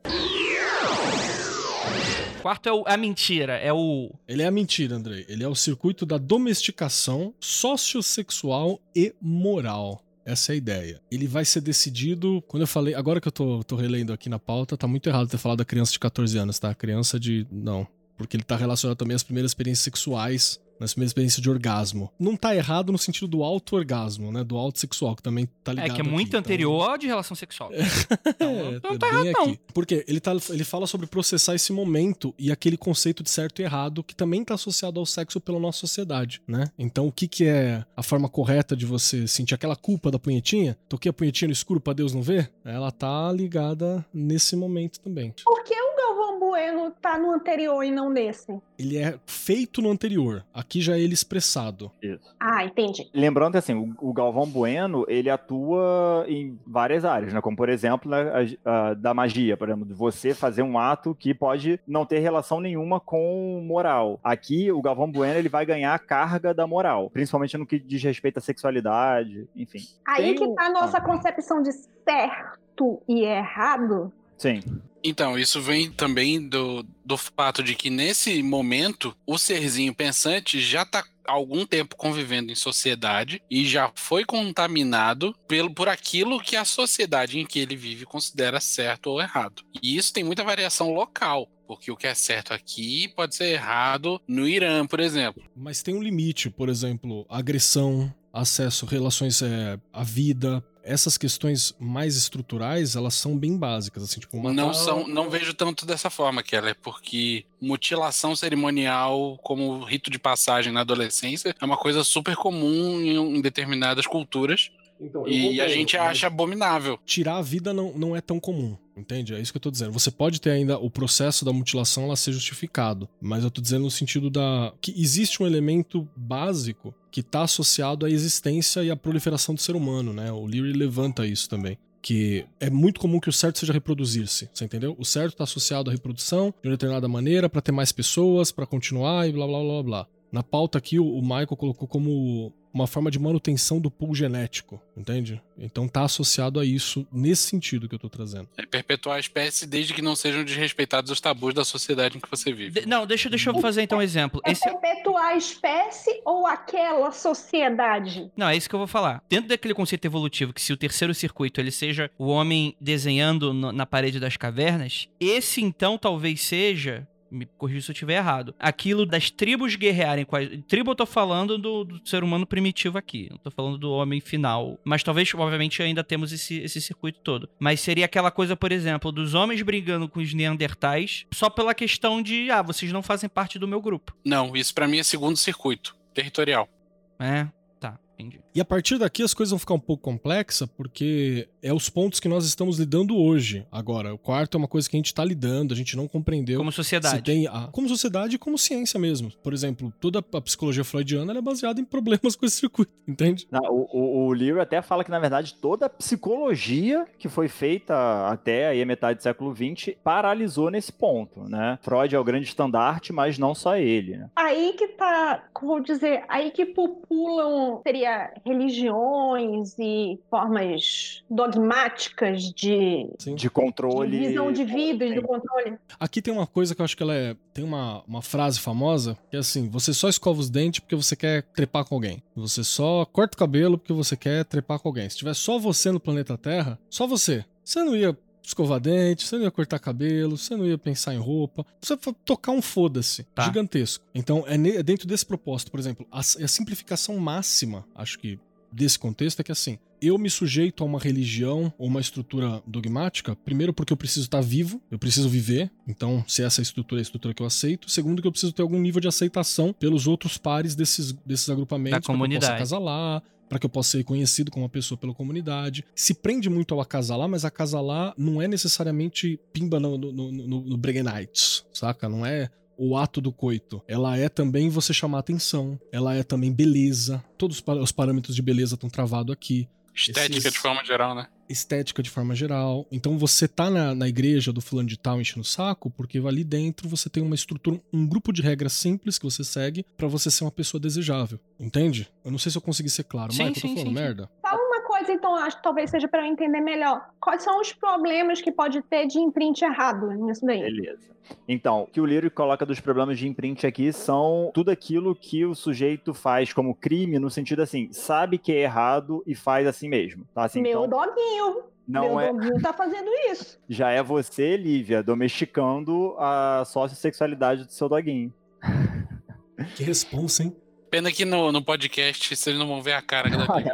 quarto é o, a mentira, é o. Ele é a mentira, Andrei. Ele é o circuito da domesticação sociossexual e moral. Essa é a ideia. Ele vai ser decidido. Quando eu falei. Agora que eu tô, tô relendo aqui na pauta, tá muito errado ter falado da criança de 14 anos, tá? Criança de. Não. Porque ele tá relacionado também às primeiras experiências sexuais na primeira experiência de orgasmo. Não tá errado no sentido do auto-orgasmo, né? Do auto-sexual, que também tá ligado É que é muito aqui, anterior então... de relação sexual. então, é, não tá errado, não. Porque ele, tá, ele fala sobre processar esse momento e aquele conceito de certo e errado que também tá associado ao sexo pela nossa sociedade, né? Então, o que que é a forma correta de você sentir aquela culpa da punhetinha? Toquei a punhetinha no escuro para Deus não ver? Ela tá ligada nesse momento também. Por que o Galvão Bueno tá no anterior e não nesse? Ele é feito no anterior. Aqui já é ele expressado. Isso. Ah, entendi. Lembrando que assim, o, o Galvão Bueno, ele atua em várias áreas, né? Como por exemplo, né, a, a, da magia, por exemplo, de você fazer um ato que pode não ter relação nenhuma com moral. Aqui, o Galvão Bueno, ele vai ganhar a carga da moral, principalmente no que diz respeito à sexualidade, enfim. Aí Tem que tá a nossa ah. concepção de certo e errado. Sim. Então, isso vem também do, do fato de que nesse momento o serzinho pensante já está há algum tempo convivendo em sociedade e já foi contaminado pelo, por aquilo que a sociedade em que ele vive considera certo ou errado. E isso tem muita variação local. Porque o que é certo aqui pode ser errado no Irã, por exemplo. Mas tem um limite, por exemplo, agressão, acesso, relações é, à vida, essas questões mais estruturais, elas são bem básicas, assim, tipo, matar... Não são, não vejo tanto dessa forma, Keller, porque mutilação cerimonial como rito de passagem na adolescência é uma coisa super comum em, em determinadas culturas Então, E a gente acha abominável. tirar a vida não, não é tão comum, entende? É isso que eu tô dizendo. Você pode ter ainda o processo da mutilação ela ser justificado, mas eu tô dizendo no sentido da que existe um elemento básico que tá associado à existência e à proliferação do ser humano, né? O Leary levanta isso também. Que é muito comum que o certo seja reproduzir-se, você entendeu? O certo tá associado à reprodução de uma determinada maneira para ter mais pessoas, para continuar e blá blá blá blá. Na pauta aqui, o o Michael colocou como uma forma de manutenção do pool genético, entende? Então tá associado a isso nesse sentido que eu tô trazendo. É perpetuar a espécie desde que não sejam desrespeitados os tabus da sociedade em que você vive. De- não, deixa, deixa eu fazer então um exemplo. É Esse, perpetuar a espécie ou aquela sociedade? Não, é isso que eu vou falar. Dentro daquele conceito evolutivo, que se o terceiro circuito ele seja o homem desenhando no- na parede das cavernas, esse então talvez seja. Me corrija se eu estiver errado. Aquilo das tribos guerrearem com a. Tribo eu tô falando do, do ser humano primitivo aqui. Não tô falando do homem final. Mas talvez, obviamente, ainda temos esse, esse circuito todo. Mas seria aquela coisa, por exemplo, dos homens brigando com os neandertais só pela questão de, ah, vocês não fazem parte do meu grupo. Não, isso pra mim é segundo circuito. Territorial. É, tá, entendi. E a partir daqui as coisas vão ficar um pouco complexas, porque é os pontos que nós estamos lidando hoje. Agora, o quarto é uma coisa que a gente está lidando, a gente não compreendeu. Como sociedade. Se tem a- como sociedade e como ciência mesmo. Por exemplo, toda a psicologia freudiana ela é baseada em problemas com esse circuito, entende? Não, o, o, o Leary até fala que, na verdade, toda a psicologia que foi feita até aí a metade do século XX paralisou nesse ponto, né? Freud é o grande estandarte, mas não só ele. né? Aí que tá, como vou dizer, aí que populam, seria religiões e formas dogmáticas de, Sim. De de controle. visão de vida e Sim. do controle. Aqui tem uma coisa que eu acho que ela é. Tem uma, uma frase famosa que é assim: você só escova os dentes porque você quer trepar com alguém. Você só corta o cabelo porque você quer trepar com alguém. Se tiver só você no planeta Terra, só você. Você não ia escovar dente, você não ia cortar cabelo, você não ia pensar em roupa. Você ia tocar um foda-se Tá. gigantesco. Então é, é dentro desse propósito, por exemplo, a, a simplificação máxima, acho que desse contexto é que assim, eu me sujeito a uma religião ou uma estrutura dogmática, primeiro porque eu preciso estar vivo, eu preciso viver, então se essa estrutura é a estrutura que eu aceito, segundo que eu preciso ter algum nível de aceitação pelos outros pares desses, desses agrupamentos, Da pra que eu comunidade. possa acasalar, para que eu possa ser reconhecido como uma pessoa pela comunidade. Se prende muito ao acasalar, mas acasalar não é necessariamente pimba no, no, no, no, no saca? Não é o ato do coito. Ela é também você chamar atenção. Ela é também beleza. Todos os parâmetros de beleza estão travados aqui. Estética Esses- de forma geral, né? Estética de forma geral. Então você tá na, na igreja do fulano de tal enchendo o saco, porque ali dentro você tem uma estrutura, um grupo de regras simples que você segue pra você ser uma pessoa desejável. Entende? Eu não sei se eu consegui ser claro. Sim, Michael, eu tô falando sim, sim. merda? Fala uma coisa, então, acho que talvez seja para eu entender melhor. Quais são os problemas que pode ter de imprint errado nisso daí? Beleza. Então, o que o Leary coloca dos problemas de imprint aqui são tudo aquilo que o sujeito faz como crime, no sentido assim, sabe que é errado e faz assim mesmo. Tá? Assim, Meu então, doguinho. não meu é, doguinho tá fazendo isso. já é você, Lívia, domesticando a sociossexualidade do seu doguinho. Que responsa, hein? Pena que no, no podcast vocês não vão ver a cara da Lívia.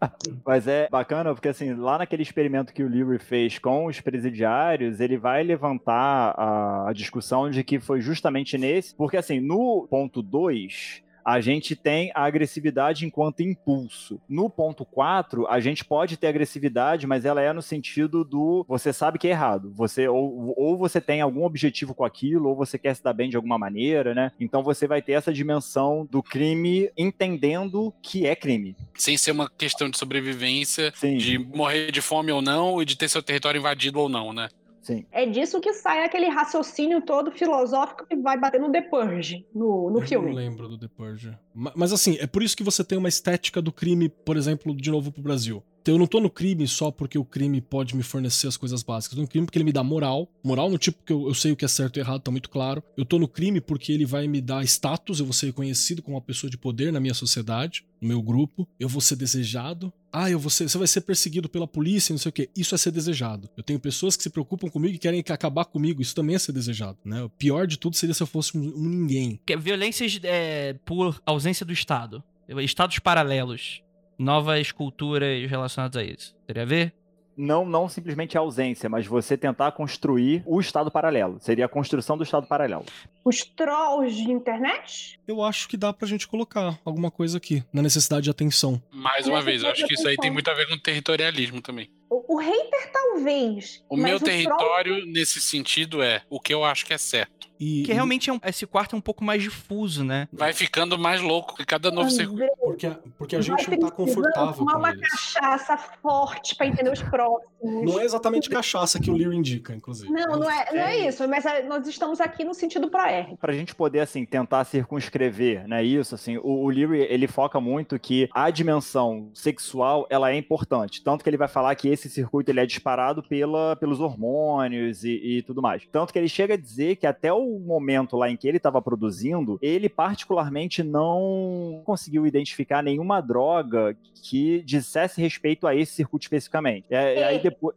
Mas é bacana porque, assim, lá naquele experimento que o Leary fez com os presidiários, ele vai levantar a, discussão de que foi justamente nesse. Porque, assim, no ponto 2. A gente tem a agressividade enquanto impulso. No ponto 4, a gente pode ter agressividade, mas ela é no sentido do você sabe que é errado. Você ou, ou você tem algum objetivo com aquilo, ou você quer se dar bem de alguma maneira, né? Então você vai ter essa dimensão do crime entendendo que é crime. Sem ser uma questão de sobrevivência, Sim. de morrer de fome ou não e de ter seu território invadido ou não, né? Sim. É disso que sai aquele raciocínio todo filosófico que vai bater no The Purge, no, no eu filme. não lembro do The Purge. Ma- Mas assim, é por isso que você tem uma estética do crime, por exemplo, de novo pro Brasil. Então, Eu não tô no crime só porque o crime pode me fornecer as coisas básicas. Eu tô no crime porque ele me dá moral. Moral no tipo que eu, eu sei o que é certo e errado, tá muito claro. Eu tô no crime porque ele vai me dar status, eu vou ser reconhecido como uma pessoa de poder na minha sociedade, no meu grupo. Eu vou ser desejado. Ah, eu vou ser, você vai ser perseguido pela polícia, não sei o quê. Isso é ser desejado. Eu tenho pessoas que se preocupam comigo e querem acabar comigo. Isso também é ser desejado, né? O pior de tudo seria se eu fosse um, um ninguém. É Violências é, por ausência do Estado. Estados paralelos. Novas culturas relacionadas a isso. Teria a ver? não, não simplesmente a ausência, mas você tentar construir o estado paralelo. Seria a construção do estado paralelo. Os trolls de internet? Eu acho que dá pra gente colocar alguma coisa aqui, na necessidade de atenção. Mais uma vez, eu acho que isso aí tem muito a ver com territorialismo também. O, o hater talvez. O mas meu troll- território, nesse sentido, é o que eu acho que é certo. E, Que realmente é um- esse quarto é um pouco mais difuso, né? Vai ficando mais louco que cada novo circuito. Porque, a- porque a vai gente não tá confortável tomar com uma eles. cachaça forte pra entender os próximos. Não é exatamente cachaça que o Lear indica, inclusive. Não, não é, não é isso, mas é, nós estamos aqui no sentido pro R. Pra gente poder, assim, tentar circunscrever, né, isso, assim, o, o Leary, ele foca muito que a dimensão sexual, ela é importante, tanto que ele vai falar que esse circuito, ele é disparado pela, pelos hormônios e, e tudo mais. Tanto que ele chega a dizer que até o momento lá em que ele estava produzindo, ele particularmente não conseguiu identificar nenhuma droga que dissesse respeito a esse circuito especificamente. E, aí- aí depois...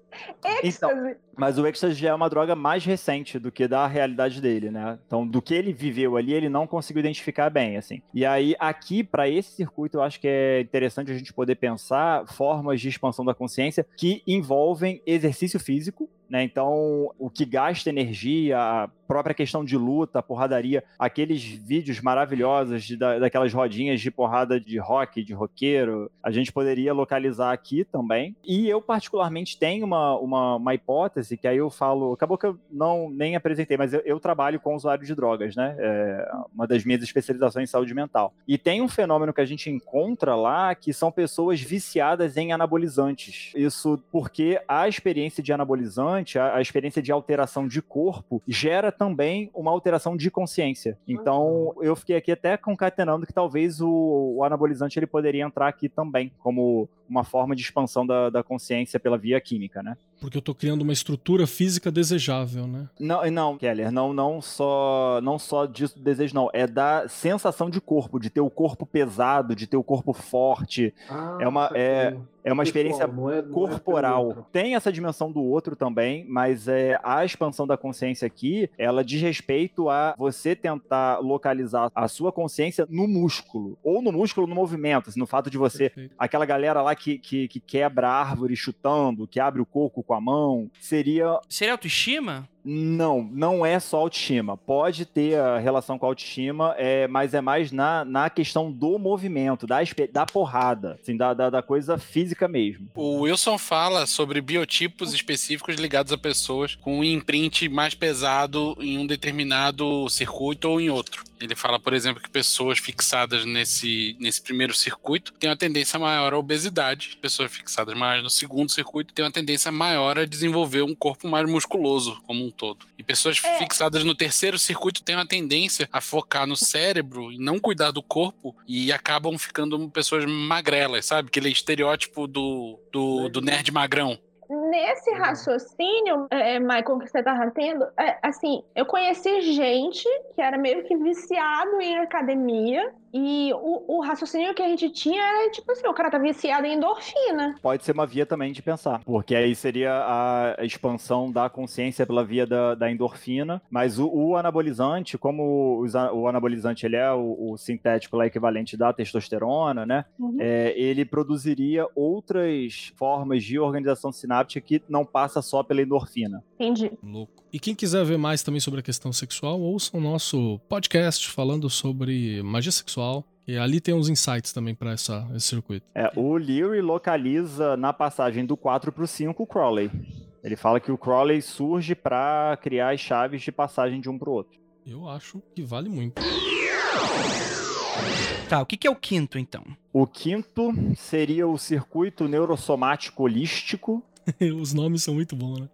Então. Mas o ecstasy já é uma droga mais recente do que da realidade dele, né? Então, do que ele viveu ali, ele não conseguiu identificar bem, assim. E aí, aqui, para esse circuito, eu acho que é interessante a gente poder pensar formas de expansão da consciência que envolvem exercício físico, né? Então, o que gasta energia, própria questão de luta, porradaria, aqueles vídeos maravilhosos de, da- daquelas rodinhas de porrada de rock, de roqueiro, a gente poderia localizar aqui também. E eu, particularmente, tenho uma, uma, uma hipótese que aí eu falo. Acabou que eu não nem apresentei, mas eu, eu trabalho com usuários de drogas, né? É uma das minhas especializações em saúde mental. E tem um fenômeno que a gente encontra lá que são pessoas viciadas em anabolizantes. Isso porque a experiência de anabolizante, a, a experiência de alteração de corpo, gera também uma alteração de consciência. Então, eu fiquei aqui até concatenando que talvez o, o anabolizante ele poderia entrar aqui também, como uma forma de expansão da, da consciência pela via química, né? Porque eu tô criando uma estrutura física desejável, né? Não, não, Keller, não, não só, não só disso do desejo, não. É da sensação de corpo, de ter o corpo pesado, de ter o corpo forte. É uma- é- É uma experiência corporal. Tem essa dimensão do outro também, mas é a expansão da consciência aqui, ela diz respeito a você tentar localizar a sua consciência no músculo, ou no músculo no movimento, assim, no fato de você Perfeito. aquela galera lá que, que, que quebra a árvore chutando, que abre o coco com a mão, seria Seria autoestima? Não, não é só autoestima. Pode ter a relação com a autoestima, é, mas é mais na, na questão do movimento, da, da porrada, assim, da, da, da coisa física mesmo. O Wilson fala sobre biotipos específicos ligados a pessoas com um imprint mais pesado em um determinado circuito ou em outro. Ele fala, por exemplo, que pessoas fixadas nesse, nesse primeiro circuito têm uma tendência maior à obesidade. Pessoas fixadas mais no segundo circuito têm uma tendência maior a desenvolver um corpo mais musculoso como um todo. E pessoas É. fixadas no terceiro circuito têm uma tendência a focar no cérebro e não cuidar do corpo e acabam ficando pessoas magrelas, sabe? Aquele estereótipo do, do, do nerd magrão. Nesse raciocínio, é, Michael, que você tava tendo, é, assim, eu conheci gente que era meio que viciado em academia e o, o raciocínio que a gente tinha era tipo assim, o cara tá viciado em endorfina. Pode ser uma via também de pensar, porque aí seria a expansão da consciência pela via da, da endorfina, mas o, o anabolizante, como os o anabolizante ele é o, o sintético lá equivalente da testosterona, né? Uhum. é, ele produziria outras formas de organização sináptica que não passa só pela endorfina. Entendi. Louco. E quem quiser ver mais também sobre a questão sexual, ouça o nosso podcast falando sobre magia sexual. E ali tem uns insights também pra essa, esse circuito. É, o Leary localiza na passagem do 4 para o 5 o Crowley. Ele fala que o Crowley surge para criar as chaves de passagem de um para o outro. Eu acho que vale muito. Tá, o que, que é o quinto, então? O quinto seria o circuito neurosomático holístico. Os nomes são muito bons, né?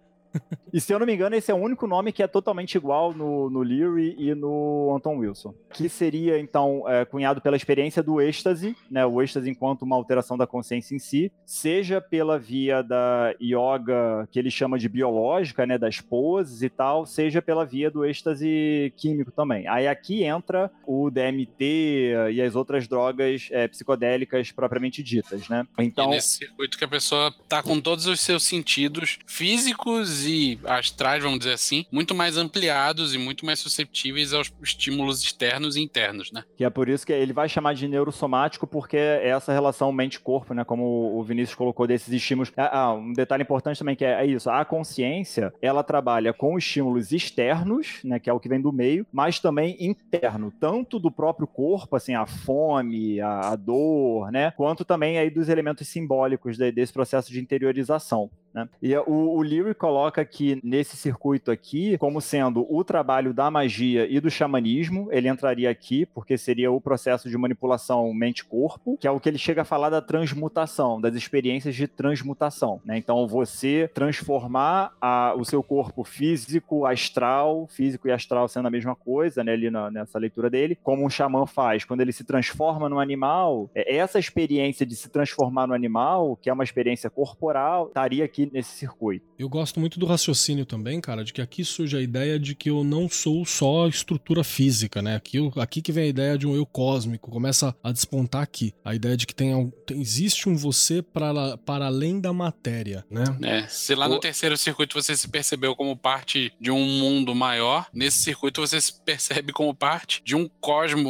E se eu não me engano, esse é o único nome que é totalmente igual no, no Leary e no Anton Wilson. Que seria, então, é, cunhado pela experiência do êxtase, né? O êxtase enquanto uma alteração da consciência em si, seja pela via da yoga, que ele chama de biológica, né? Das poses e tal, seja pela via do êxtase químico também. Aí aqui entra o DMT e as outras drogas é, psicodélicas propriamente ditas, né? E Então, nesse circuito que a pessoa tá com todos os seus sentidos físicos e astrais, vamos dizer assim, muito mais ampliados e muito mais susceptíveis aos estímulos externos e internos, né? Que é por isso que ele vai chamar de neurosomático, porque é essa relação mente-corpo, né? Como o Vinícius colocou desses estímulos. Ah, ah, um detalhe importante também que é, é isso: a consciência ela trabalha com estímulos externos, né? Que é o que vem do meio, mas também interno, tanto do próprio corpo, assim, a fome, a, a dor, né? Quanto também aí dos elementos simbólicos de, desse processo de interiorização. Né? E o, o Leary coloca aqui nesse circuito aqui como sendo o trabalho da magia e do xamanismo. Ele entraria aqui porque seria o processo de manipulação mente-corpo, que é o que ele chega a falar da transmutação, das experiências de transmutação. Né? Então, você transformar a, o seu corpo físico, astral, físico e astral sendo a mesma coisa, né? ali na, nessa leitura dele, como um xamã faz quando ele se transforma no animal. É, essa experiência de se transformar no animal, que é uma experiência corporal, estaria aqui nesse circuito. Eu gosto muito do raciocínio também, cara, de que aqui surge a ideia de que eu não sou só estrutura física, né? Aqui, aqui que vem a ideia de um eu cósmico, começa a despontar aqui. A ideia de que tem, tem existe um você para, para além da matéria, né? É, se lá no o... terceiro circuito você se percebeu como parte de um mundo maior, nesse circuito você se percebe como parte de um cosmo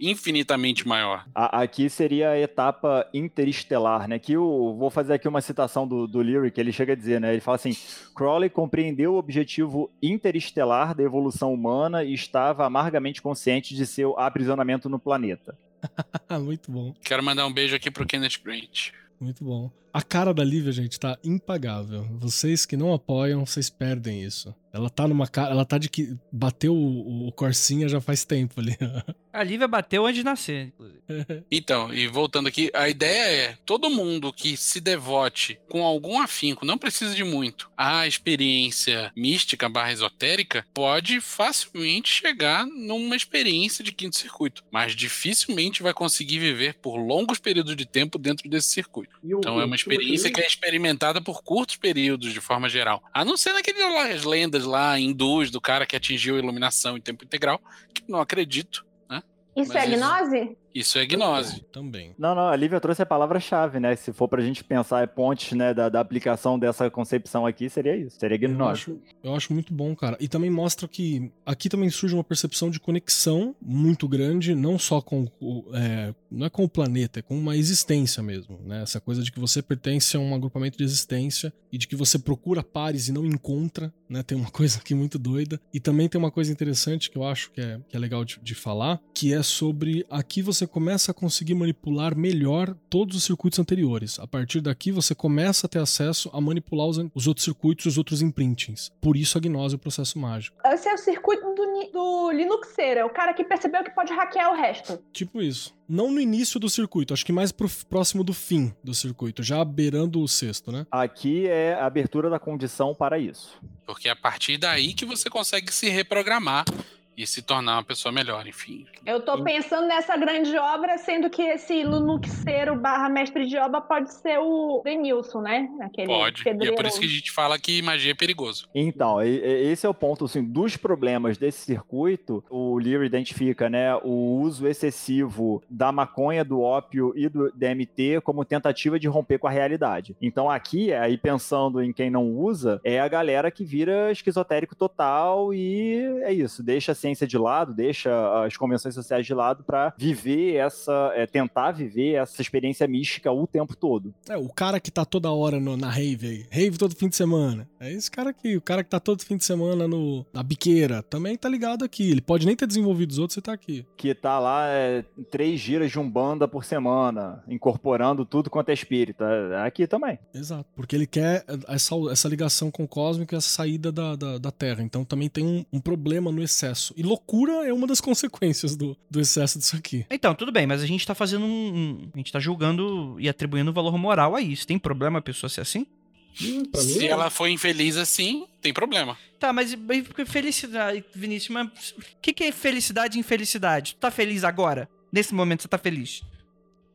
infinitamente maior. A, aqui seria a etapa interestelar, né? Que eu vou fazer aqui uma citação do, do Lyric, ele chega a dizer, né? Ele fala assim: Crowley compreendeu o objetivo interestelar da evolução humana e estava amargamente consciente de seu aprisionamento no planeta. Muito bom. Quero mandar um beijo aqui pro Kenneth Grant. Muito bom. A cara da Lívia, gente, tá impagável. Vocês que não apoiam, vocês perdem isso. Ela tá numa cara. Ela tá de que. Bateu o, o Corsinha já faz tempo ali. A Lívia bateu antes de nascer, inclusive. Então, e voltando aqui, a ideia é: todo mundo que se devote com algum afinco, não precisa de muito, à experiência mística barra esotérica, pode facilmente chegar numa experiência de quinto circuito. Mas dificilmente vai conseguir viver por longos períodos de tempo dentro desse circuito. Então é uma experiência que é experimentada por curtos períodos, de forma geral. A não ser naquelas lendas lá hindus do cara que atingiu a iluminação em tempo integral, que não acredito. Né? Isso Mas é gnose? Isso é gnose. Também. Não, não, a Lívia trouxe a palavra-chave, né? Se for pra gente pensar é pontes, né, da, da, aplicação dessa concepção aqui, seria isso, seria gnose. Eu acho, eu acho muito bom, cara. E também mostra que aqui também surge uma percepção de conexão muito grande, não só com o. É, não é com o planeta, é com uma existência mesmo, né? Essa coisa de que você pertence a um agrupamento de existência e de que você procura pares e não encontra, né? Tem uma coisa aqui muito doida. E também tem uma coisa interessante que eu acho que é, que é legal de, de falar, que é sobre aqui você você começa a conseguir manipular melhor todos os circuitos anteriores. A partir daqui, você começa a ter acesso a manipular os, os outros circuitos e os outros imprintings. Por isso a gnose é o processo mágico. Esse é o circuito do, do Linuxeira, é o cara que percebeu que pode hackear o resto. Tipo isso. Não no início do circuito, acho que mais pro, próximo do fim do circuito, já beirando o sexto, né? Aqui é a abertura da condição para isso. Porque é a partir daí que você consegue se reprogramar e se tornar uma pessoa melhor, enfim. Eu tô pensando nessa grande obra, sendo que esse Lunuxeiro barra mestre de obra pode ser o Denilson, né? Aquele pode, pedreiro. e é por isso que a gente fala que magia é perigoso. Então, esse é o ponto, assim, dos problemas desse circuito, o Lear identifica, né, o uso excessivo da maconha, do ópio e do DMT como tentativa de romper com a realidade. Então aqui, aí pensando em quem não usa, é a galera que vira esquizotérico total e é isso, deixa ciência de lado, deixa as convenções sociais de lado para viver essa, é, tentar viver essa experiência mística o tempo todo. É, o cara que tá toda hora no, na rave aí, rave todo fim de semana. É esse cara aqui, o cara que tá todo fim de semana no, na biqueira, também tá ligado aqui. Ele pode nem ter desenvolvido os outros, você tá aqui. Que tá lá é, três giras de umbanda por semana, incorporando tudo quanto é espírita. É aqui também. Exato, porque ele quer essa, essa ligação com o cósmico e essa saída da, da, da Terra. Então também tem um, um problema no excesso. E loucura é uma das consequências do, do excesso disso aqui. Então, tudo bem, mas a gente tá fazendo um. A gente tá julgando e atribuindo valor moral a isso. Tem problema a pessoa ser assim? Hum, Se ela foi infeliz assim, tem problema. Tá, mas felicidade, Vinícius, mas o que, que é felicidade e infelicidade? Tu tá feliz agora? Nesse momento você tá feliz?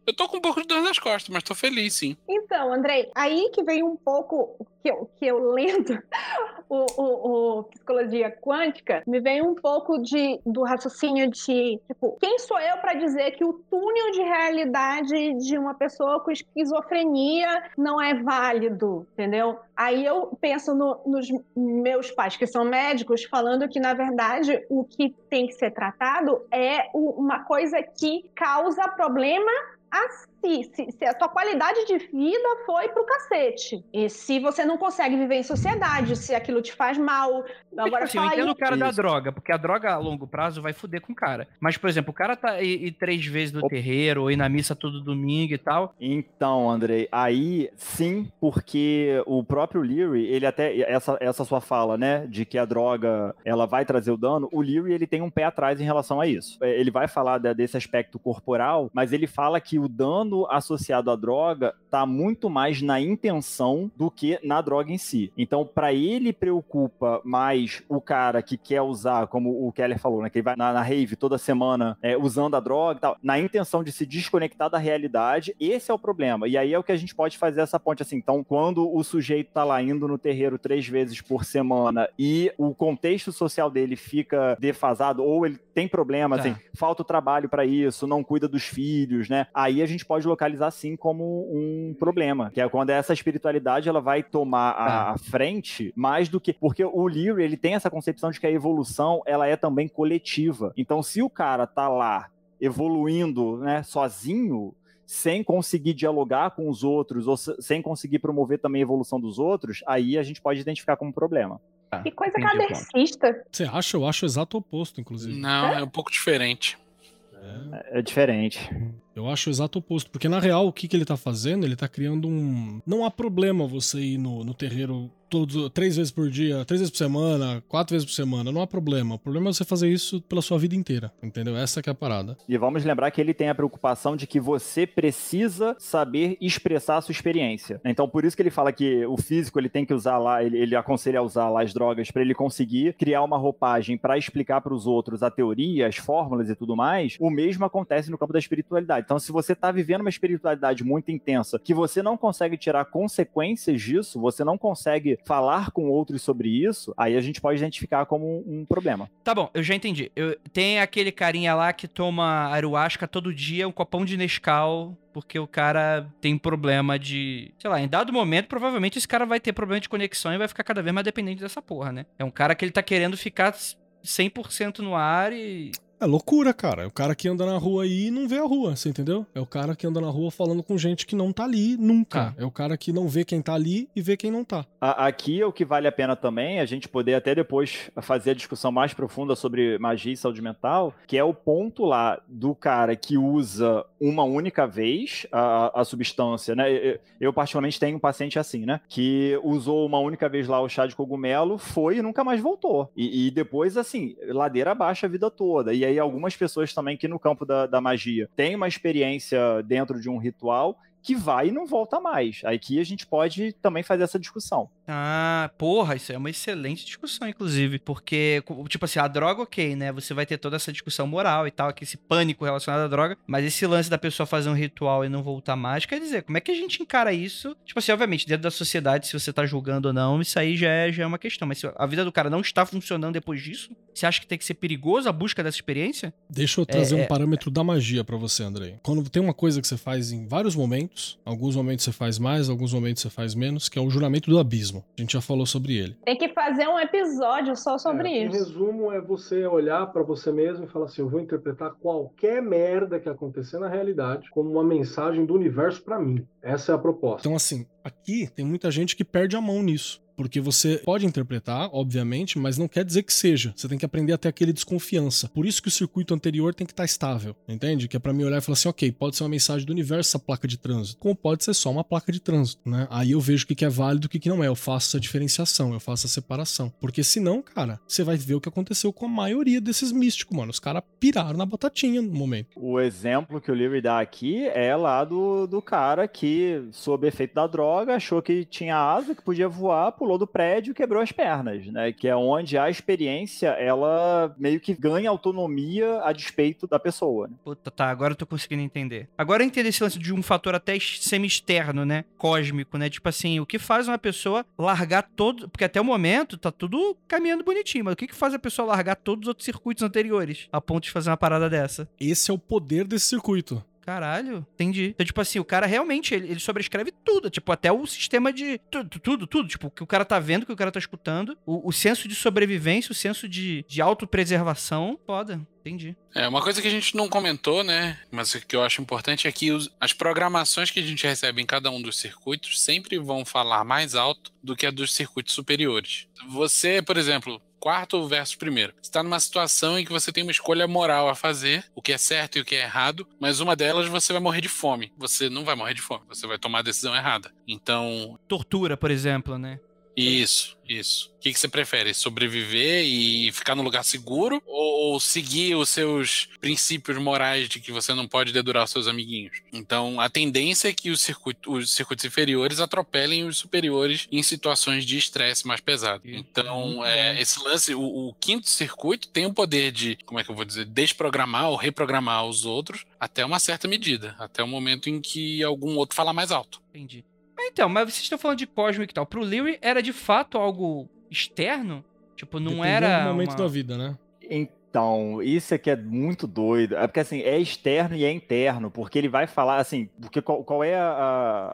Eu tô com um pouco de dor nas costas, mas tô feliz, sim. Então, Andrei, aí que vem um pouco que eu, que eu lendo o, o, o psicologia quântica, me vem um pouco de, do raciocínio de, tipo, quem sou eu para dizer que o túnel de realidade de uma pessoa com esquizofrenia não é válido, entendeu? Aí eu penso no, nos meus pais, que são médicos, falando que, na verdade, o que tem que ser tratado é uma coisa que causa problema a si, se, se, a tua qualidade de vida foi pro cacete. E se você não consegue viver em sociedade, se aquilo te faz mal. Agora, tipo assim, eu entendo o cara da droga, porque a droga a longo prazo vai foder com o cara. Mas, por exemplo, o cara tá aí três vezes no terreiro, ou ir na missa todo domingo e tal. Então, Andrei, aí sim, porque o próprio Leary, ele até, essa, essa sua fala, né, de que a droga, ela vai trazer o dano, o Leary, ele tem um pé atrás em relação a isso. É, ele vai falar desse aspecto corporal, mas ele fala que o dano associado à droga está muito mais na intenção do que na droga em si. Então, para ele preocupa mais o cara que quer usar, como o Keller falou, né, que ele vai na, na rave toda semana é, usando a droga, tal, na intenção de se desconectar da realidade. Esse é o problema. E aí é o que a gente pode fazer essa ponte assim. Então, quando o sujeito tá lá indo no terreiro três vezes por semana e o contexto social dele fica defasado ou ele tem problema, tá. assim, falta o trabalho para isso, não cuida dos filhos, né? Aí a gente pode localizar sim como um problema, que é quando essa espiritualidade ela vai tomar a, tá. a frente mais do que porque o Leary ele tem essa concepção de que a evolução ela é também coletiva. Então, se o cara tá lá evoluindo, né, sozinho, sem conseguir dialogar com os outros ou sem conseguir promover também a evolução dos outros, aí a gente pode identificar como problema. Ah, que coisa cadercista. Você acha? Eu acho o exato oposto, inclusive. Não, é, é um pouco diferente. É, é diferente. Eu acho o exato oposto, porque na real o que, que ele tá fazendo? Ele tá criando um. Não há problema você ir no, no terreiro todos, três vezes por dia, três vezes por semana, quatro vezes por semana, não há problema. O problema é você fazer isso pela sua vida inteira, entendeu? Essa que é a parada. E vamos lembrar que ele tem a preocupação de que você precisa saber expressar a sua experiência. Então, por isso que ele fala que o físico ele tem que usar lá, ele, ele aconselha a usar lá as drogas para ele conseguir criar uma roupagem para explicar para os outros a teoria, as fórmulas e tudo mais. O mesmo acontece no campo da espiritualidade. Então, se você está vivendo uma espiritualidade muito intensa, que você não consegue tirar consequências disso, você não consegue falar com outros sobre isso, aí a gente pode identificar como um, problema. Tá bom, eu já entendi. Eu, tem aquele carinha lá que toma ayahuasca todo dia, um copão de Nescau, porque o cara tem problema de. Sei lá, em dado momento, provavelmente esse cara vai ter problema de conexão e vai ficar cada vez mais dependente dessa porra, né? É um cara que ele tá querendo ficar 100% no ar e. É loucura, cara. É o cara que anda na rua aí e não vê a rua, você entendeu? É o cara que anda na rua falando com gente que não tá ali nunca. Ah. É o cara que não vê quem tá ali e vê quem não tá. Aqui é o que vale a pena também, a gente poder até depois fazer a discussão mais profunda sobre magia e saúde mental, que é o ponto lá do cara que usa uma única vez a, a substância, né? Eu, particularmente tenho um paciente assim, né? Que usou uma única vez lá o chá de cogumelo, foi e nunca mais voltou. E, e depois, assim, ladeira abaixo a vida toda. E aí algumas pessoas também que no campo da, da magia têm uma experiência dentro de um ritual que vai e não volta mais. Aqui a gente pode também fazer essa discussão. Ah, porra, isso é uma excelente discussão, inclusive. Porque, tipo assim, a droga, ok, né? Você vai ter toda essa discussão moral e tal, esse pânico relacionado à droga. Mas esse lance da pessoa fazer um ritual e não voltar mais, quer dizer, como é que a gente encara isso? Tipo assim, obviamente, dentro da sociedade, se você tá julgando ou não, isso aí já é, já é uma questão. Mas se a vida do cara não está funcionando depois disso, você acha que tem que ser perigoso a busca dessa experiência? Deixa eu trazer é, um é... parâmetro da magia para você, Andrei. Quando tem uma coisa que você faz em vários momentos, momentos. Alguns momentos você faz mais, alguns momentos você faz menos, que é o juramento do abismo. A gente já falou sobre ele. Tem que fazer um episódio só sobre é, isso. Em resumo, é você olhar para você mesmo e falar assim: eu vou interpretar qualquer merda que acontecer na realidade como uma mensagem do universo para mim. Essa é a proposta. Então, assim, aqui tem muita gente que perde a mão nisso. Porque você pode interpretar, obviamente, mas não quer dizer que seja. Você tem que aprender a ter aquele desconfiança. Por isso que o circuito anterior tem que estar estável, entende? Que é para mim olhar e falar assim, ok, pode ser uma mensagem do universo essa placa de trânsito, como pode ser só uma placa de trânsito, né? Aí eu vejo o que é válido e o que não é. Eu faço essa diferenciação, eu faço a separação. Porque senão, cara, você vai ver o que aconteceu com a maioria desses místicos, mano. Os caras piraram na batatinha no momento. O exemplo que o Leary dá aqui é lá do, do cara que, sob efeito da droga, achou que tinha asa, que podia voar, pulou pulou do prédio e quebrou as pernas, né? Que é onde a experiência, ela meio que ganha autonomia a despeito da pessoa. Né? Puta, tá, agora eu tô conseguindo entender. Agora eu entendo esse lance de um fator até semi-externo, né? Cósmico, né? Tipo assim, o que faz uma pessoa largar todo. Porque até o momento tá tudo caminhando bonitinho, mas o que, que faz a pessoa largar todos os outros circuitos anteriores a ponto de fazer uma parada dessa? Esse é o poder desse circuito. Caralho, entendi. Então, tipo assim, o cara realmente, ele, ele sobrescreve tudo, tipo, até o sistema de. Tudo, tudo, tudo. Tipo, o que o cara tá vendo, o que o cara tá escutando, o, o senso de sobrevivência, o senso de, de autopreservação. Foda, entendi. É, uma coisa que a gente não comentou, né? Mas que eu acho importante é que os, as programações que a gente recebe em cada um dos circuitos sempre vão falar mais alto do que a dos circuitos superiores. Você, por exemplo, quarto versus primeiro. Você está numa situação em que você tem uma escolha moral a fazer, o que é certo e o que é errado, mas uma delas você vai morrer de fome. Você não vai morrer de fome, você vai tomar a decisão errada. Então. Tortura, por exemplo, né? Isso, isso. O que, que, você prefere? Sobreviver e ficar no lugar seguro? Ou, ou, seguir os seus princípios morais de que você não pode dedurar os seus amiguinhos? Então, a tendência é que os, circuito, os circuitos inferiores atropelem os superiores em situações de estresse mais pesado. Então, é, esse lance, o, o, quinto circuito tem o poder de, como é que eu vou dizer, desprogramar ou reprogramar os outros até uma certa medida, até o momento em que algum outro fala mais alto. Entendi. Então, mas vocês estão falando de Cosmic e tal. Pro Leary era de fato algo externo? Tipo, não Dependendo era. do momento uma... da vida, né? Então, isso aqui é muito doido. É porque assim, é externo e é interno, porque ele vai falar assim, porque qual, qual é a,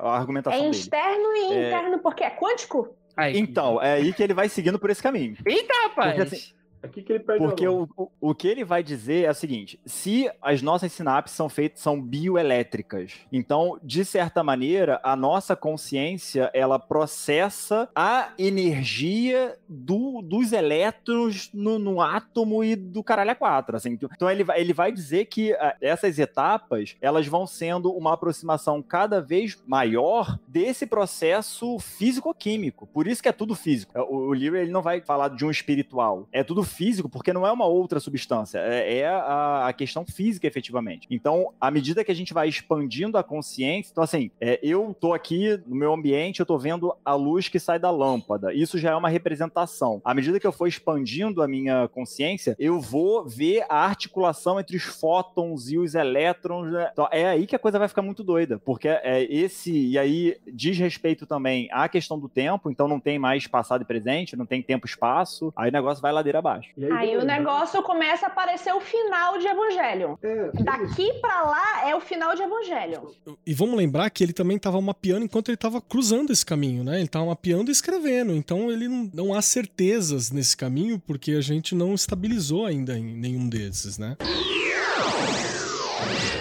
a argumentação É dele? externo e É. interno porque é quântico? Aí. Então, é aí que ele vai seguindo por esse caminho. Eita, rapaz! Porque, assim, Aqui que ele perde Porque o, o, o que ele vai dizer é o seguinte: se as nossas sinapses são feitas, são bioelétricas, então, de certa maneira, a nossa consciência ela processa a energia do, dos elétrons no, no átomo e do caralho a quatro. Assim. Então ele vai, ele vai dizer que ah, essas etapas elas vão sendo uma aproximação cada vez maior desse processo físico-químico. Por isso que é tudo físico. O, o livro ele não vai falar de um espiritual. É tudo físico porque não é uma outra substância. É, é a, a questão física, efetivamente. Então, à medida que a gente vai expandindo a consciência, então assim, é, eu tô aqui no meu ambiente, eu tô vendo a luz que sai da lâmpada. Isso já é uma representação. À medida que eu for expandindo a minha consciência, eu vou ver a articulação entre os fótons e os elétrons. né? Então, é aí que a coisa vai ficar muito doida, porque é esse e aí diz respeito também à questão do tempo, então não tem mais passado e presente, não tem tempo e espaço. Aí o negócio vai ladeira abaixo. E Aí o beleza. negócio começa a aparecer o final de Evangelho. É, Daqui pra lá é o final de Evangelho. E vamos lembrar que ele também estava mapeando enquanto ele estava cruzando esse caminho, né? Ele estava mapeando e escrevendo. Então ele não, não há certezas nesse caminho porque a gente não estabilizou ainda em nenhum desses, né?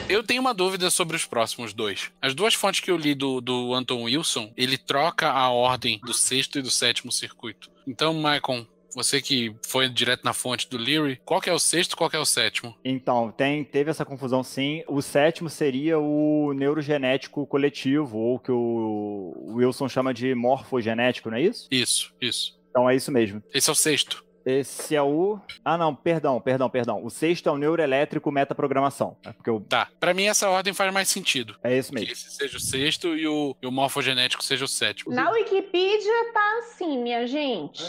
Eu tenho uma dúvida sobre os próximos dois. As duas fontes que eu li do, do Anton Wilson, ele troca a ordem do sexto e do sétimo circuito. Então, Michael, você que foi direto na fonte do Leary, qual que é o sexto e qual que é o sétimo? Então, tem, teve essa confusão sim. O sétimo seria o neurogenético coletivo, ou que o Wilson chama de morfogenético, não é isso? Isso, isso. Então é isso mesmo. Esse é o sexto. Esse é o. Ah, não, perdão, perdão, perdão. O sexto é o neuroelétrico metaprogramação. É porque eu... Tá. Pra mim, essa ordem faz mais sentido. É isso Que mesmo. esse seja o sexto e o, e o morfogenético seja o sétimo. Na Wikipedia tá assim, minha gente.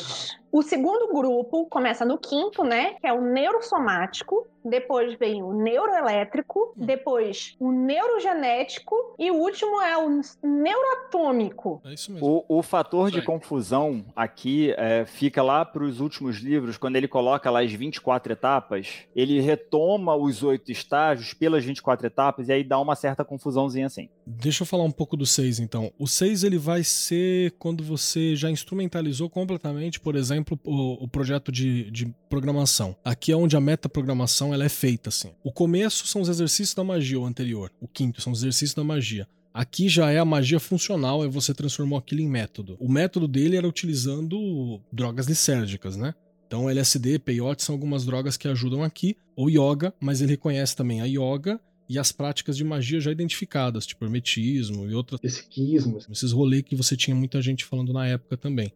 O segundo grupo começa no quinto, né? Que é o neurosomático. Depois vem o neuroelétrico. Depois o neurogenético. E o último é o neuroatômico. É isso mesmo. O, o fator de confusão aqui é, fica lá para os últimos livros, quando ele coloca lá as 24 etapas, ele retoma os oito estágios pelas 24 etapas e aí dá uma certa confusãozinha assim. Deixa eu falar um pouco do 6 então. O 6 ele vai ser quando você já instrumentalizou completamente, por exemplo, o, o projeto de, de programação. Aqui é onde a metaprogramação ela é feita assim. O começo são os exercícios da magia, o anterior. O quinto são os exercícios da magia. Aqui já é a magia funcional, é você transformou aquilo em método. O método dele era utilizando drogas lisérgicas, né? Então LSD, peyote são algumas drogas que ajudam aqui, ou yoga, mas ele reconhece também a yoga e as práticas de magia já identificadas, tipo hermetismo e outras Esse quismo. esses rolês que você tinha muita gente falando na época também.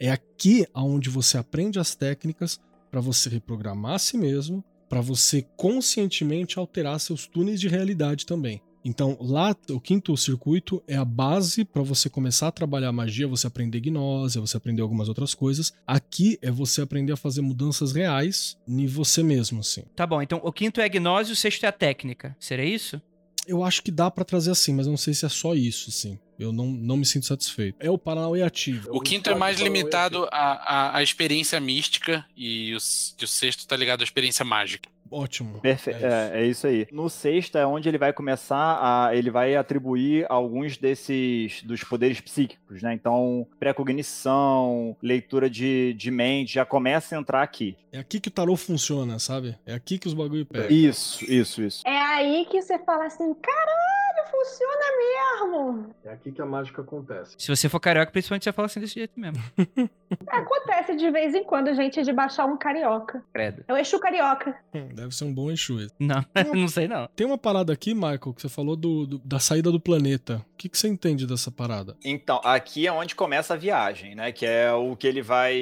É aqui aonde você aprende as técnicas para você reprogramar a si mesmo, para você conscientemente alterar seus túneis de realidade também. Então, lá, o quinto circuito é a base pra você começar a trabalhar magia, você aprender gnose, você aprender algumas outras coisas. Aqui é você aprender a fazer mudanças reais em você mesmo, assim. Tá bom, então o quinto é a gnose o sexto é a técnica. Seria isso? Eu acho que dá pra trazer assim, mas eu não sei se é só isso, assim. Eu não, não me sinto satisfeito. É o Paranauê ativo. O quinto é mais limitado à, à, experiência mística e o, e o sexto tá ligado à experiência mágica. Ótimo. Perfe É isso. é, é isso aí. No sexto é onde ele vai começar a. Ele vai atribuir alguns desses. dos poderes psíquicos, né? Então, pré-cognição, leitura de, de mente, já começa a entrar aqui. É aqui que o tarô funciona, sabe? É aqui que os bagulho pegam. Isso, isso, isso. É aí que você fala assim, caralho, funciona mesmo. É aqui que a mágica acontece. Se você for carioca, principalmente você fala assim desse jeito mesmo. Acontece de vez em quando, gente, de baixar um carioca. Credo. Eu eixo carioca. Hum, Deve ser um bom Exu esse. Não, não sei não. Tem uma parada aqui, Michael, que você falou do, do- da saída do planeta. O que, que você entende dessa parada? Então, aqui é onde começa a viagem, né? Que é o que ele vai.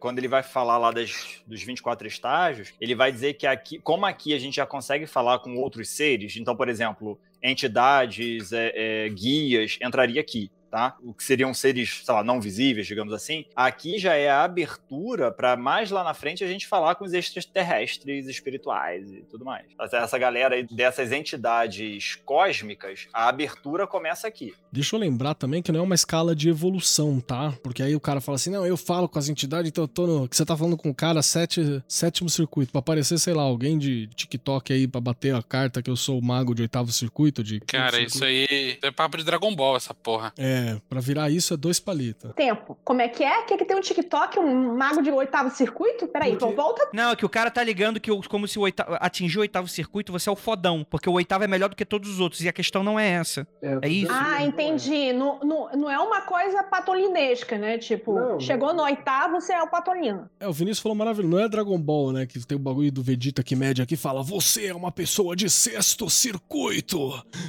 Quando ele vai falar lá das, dos 24 estágios, ele vai dizer que aqui, como aqui a gente já consegue falar com outros seres, então, por exemplo, entidades, é, é, guias, entraria aqui. Tá? O que seriam seres, sei lá, não visíveis, digamos assim. Aqui já é a abertura para mais lá na frente a gente falar com os extraterrestres espirituais e tudo mais. Essa- Essa galera aí dessas entidades cósmicas, a abertura começa aqui. Deixa eu lembrar também que não é uma escala de evolução, tá? Porque aí o cara fala assim: não, eu falo com as entidades, então eu tô no. Que você tá falando com o cara sete, sétimo circuito. Pra aparecer, sei lá, alguém de TikTok aí pra bater a carta que eu sou o mago de oitavo circuito. De Cara, circuito. isso aí é papo de Dragon Ball, essa porra. É, pra virar isso é dois palitos. Tempo. Como é que é? Quer que tem um TikTok, um mago de oitavo circuito? Peraí, Porque- então volta. Não, é que o cara tá ligando que como se o oitavo, atingir o oitavo circuito, você é o fodão. Porque o oitavo é melhor do que todos os outros. E a questão não é essa. É isso. Ah, entendi. Não, não, não é uma coisa patolinesca, né? Tipo, Não, chegou não. no oitavo, você é o patolino. É, o Vinícius falou maravilhoso. Não é Dragon Ball, né? Que tem o bagulho do Vegeta que mede aqui e fala: Você é uma pessoa de sexto circuito.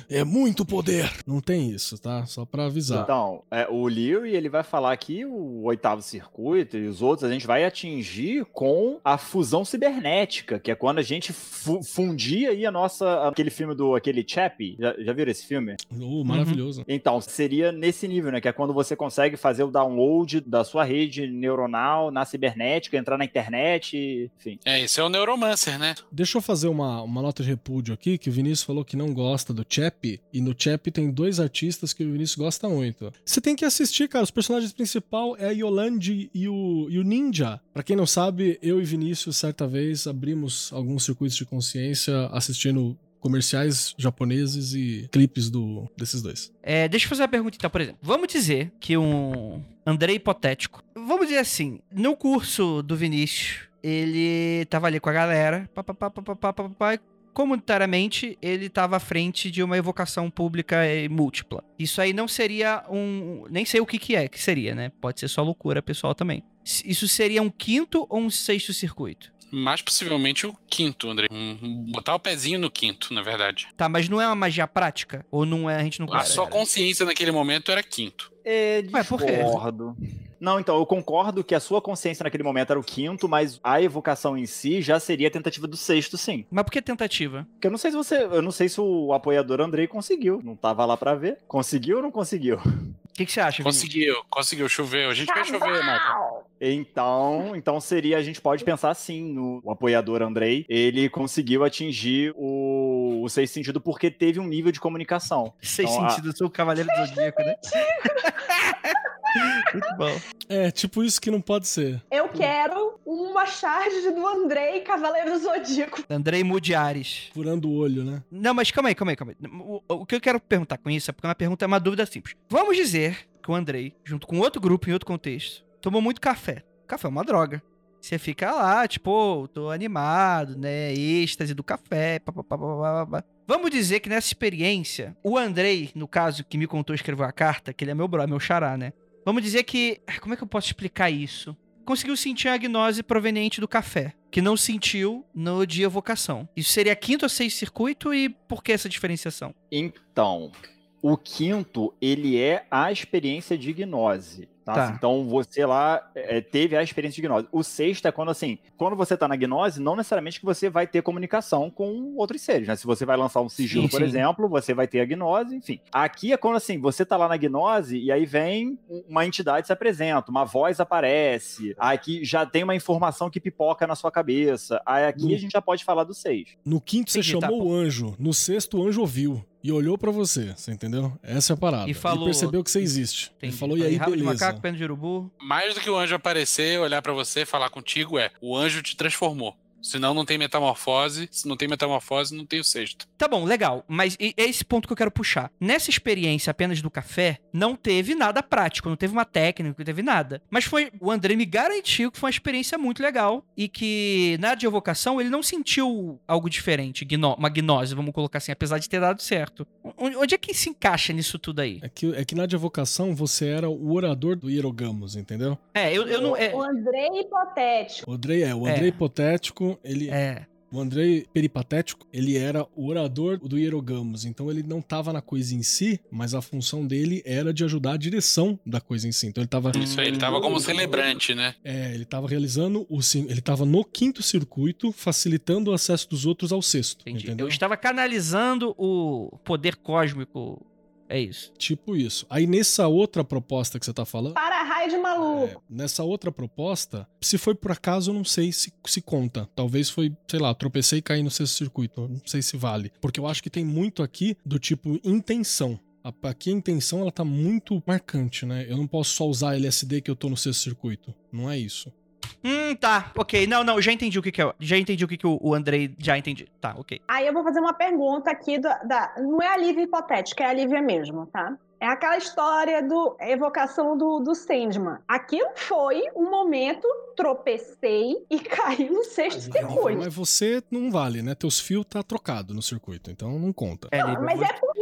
É muito poder. Não tem isso, tá? Só pra avisar. Então, é, o Leary, ele vai falar que o oitavo circuito e os outros a gente vai atingir com a fusão cibernética, que é quando a gente fu fundia aí a nossa... aquele filme do... aquele Chappie, já, já viram esse filme? Oh, maravilhoso. Então, seria nesse nível, né? Que é quando você consegue fazer o download da sua rede neuronal na cibernética, entrar na internet, enfim. É, esse é o Neuromancer, né? Deixa eu fazer uma, uma nota de repúdio aqui, que o Vinícius falou que não gosta do Chap, e no Chap tem dois artistas que o Vinícius gosta muito. Você tem que assistir, cara, os personagens principal é a Yolande e o, e o Ninja. Pra quem não sabe, eu e Vinícius, certa vez, abrimos alguns circuitos de consciência assistindo comerciais japoneses e clipes do, desses dois. É, deixa eu fazer uma pergunta então, por exemplo. Vamos dizer que um André hipotético. Vamos dizer assim, no curso do Vinícius, ele tava ali com a galera, pá, pá, pá, pá, pá, pá, pá, pá, comunitariamente ele tava à frente de uma evocação pública e múltipla. Isso aí não seria um, nem sei o que que é, que seria, né? Pode ser só loucura pessoal também. Isso seria um quinto ou um sexto circuito? Mais possivelmente o quinto, André. Um- botar o pezinho no quinto, na verdade. Tá, mas não é uma magia prática? Ou não é, a gente não A sua consciência naquele momento era quinto. É, Ué, por quê? discordo. Não, então, eu concordo que a sua consciência naquele momento era o quinto, mas a evocação em si já seria a tentativa do sexto, sim. Mas por que tentativa? Porque eu não sei se você. Eu não sei se o apoiador Andrei conseguiu. Não tava lá pra ver. Conseguiu ou não conseguiu? O que, que você acha, Vinícius? Conseguiu, conseguiu, choveu. A gente vai chover, Michael. Então, então seria, a gente pode pensar assim no o apoiador Andrei, ele conseguiu atingir o, o sexto sentido porque teve um nível de comunicação. Seis Então, a- sentidos, eu sou o cavaleiro do zodíaco, né? Muito bom. É, tipo isso que não pode ser. Eu quero uma charge do Andrei Cavaleiro do Zodíaco. Andrei Mudiares. Furando o olho, né? Não, mas calma aí, calma aí, calma aí. O, o que eu quero perguntar com isso é porque uma pergunta é uma dúvida simples. Vamos dizer que o Andrei, junto com outro grupo em outro contexto, tomou muito café. Café é uma droga. Você fica lá, tipo, "Ô, tô animado, né? Êxtase do café. Pá, pá, pá, pá, pá, pá. Vamos dizer que nessa experiência, o Andrei, no caso, que me contou escreveu a carta, que ele é meu brother, meu xará, né? Vamos dizer que. ah, Como é que eu posso explicar isso? Conseguiu sentir a gnose proveniente do café, que não sentiu no dia vocação. Isso seria quinto ou sexto circuito e por que essa diferenciação? Então, o quinto, ele é a experiência de gnose. Tá? Tá. Então você lá é, teve a experiência de gnose. O sexto é quando assim, quando você tá na gnose, não necessariamente que você vai ter comunicação com outros seres, né? Se você vai lançar um sigilo, Sim, por sim. exemplo, você vai ter a gnose, enfim. Aqui é quando assim, você tá lá na gnose e aí vem uma entidade se apresenta, uma voz aparece, aqui já tem uma informação que pipoca na sua cabeça. Aí aqui Hum. a gente já pode falar do seis. No quinto você tá, chamou pô. o anjo. No sexto o anjo ouviu. E olhou pra você, você entendeu? Essa é a parada. E falou- percebeu que você existe. Entendi. falou, e aí, rabo de beleza. macaco, pena de urubu. Mais do que o anjo aparecer, olhar pra você, falar contigo, é o anjo te transformou. Senão não tem metamorfose. Se não tem metamorfose, não tem o sexto. Tá bom, legal. Mas é esse ponto que eu quero puxar. Nessa experiência apenas do café, não teve nada prático, não teve uma técnica, não teve nada. Mas foi. O André me garantiu que foi uma experiência muito legal e que na de evocação ele não sentiu algo diferente, gno- uma gnose, vamos colocar assim, apesar de ter dado certo. Onde é que se encaixa nisso tudo aí? É que, é que na advocação você era o orador do Hierogamos, entendeu? É, eu, eu não. É, O Andrei hipotético. O Andrei é, o É. Andrei ele. é. O Andrei peripatético, ele era o orador do Hierogamos. Então ele não tava na coisa em si, mas a função dele era de ajudar a direção da coisa em si. Então ele tava. Isso aí, ele tava como celebrante, né? É, ele tava realizando o. Ele tava no quinto circuito, facilitando o acesso dos outros ao sexto. Entendi. Entendeu? Eu estava canalizando o poder cósmico. É isso. Tipo isso. Aí nessa outra proposta que você tá falando. Para raio de É, maluco. nessa outra proposta, se foi por acaso, eu não sei se, se conta. Talvez foi, sei lá, tropecei e caí no sexto circuito. Não sei se vale. Porque eu acho que tem muito aqui do tipo intenção. A- Aqui a intenção ela tá muito marcante, né? Eu não posso só usar LSD que eu tô no sexto circuito. Não é isso. Hum, tá. Ok. Não, não, já entendi o que, que é. Já entendi o que, que o, o Andrei. Já entendi. Tá, ok. Aí eu vou fazer uma pergunta aqui da, da- não é a Lívia hipotética, é a Lívia mesmo, tá? É aquela história do evocação do, do Sandman. Aquilo foi um momento, tropecei e caí no sexto circuito. Mas você não vale, né? Teus fios tá trocado no circuito, então não conta. É, Não, mas é possível,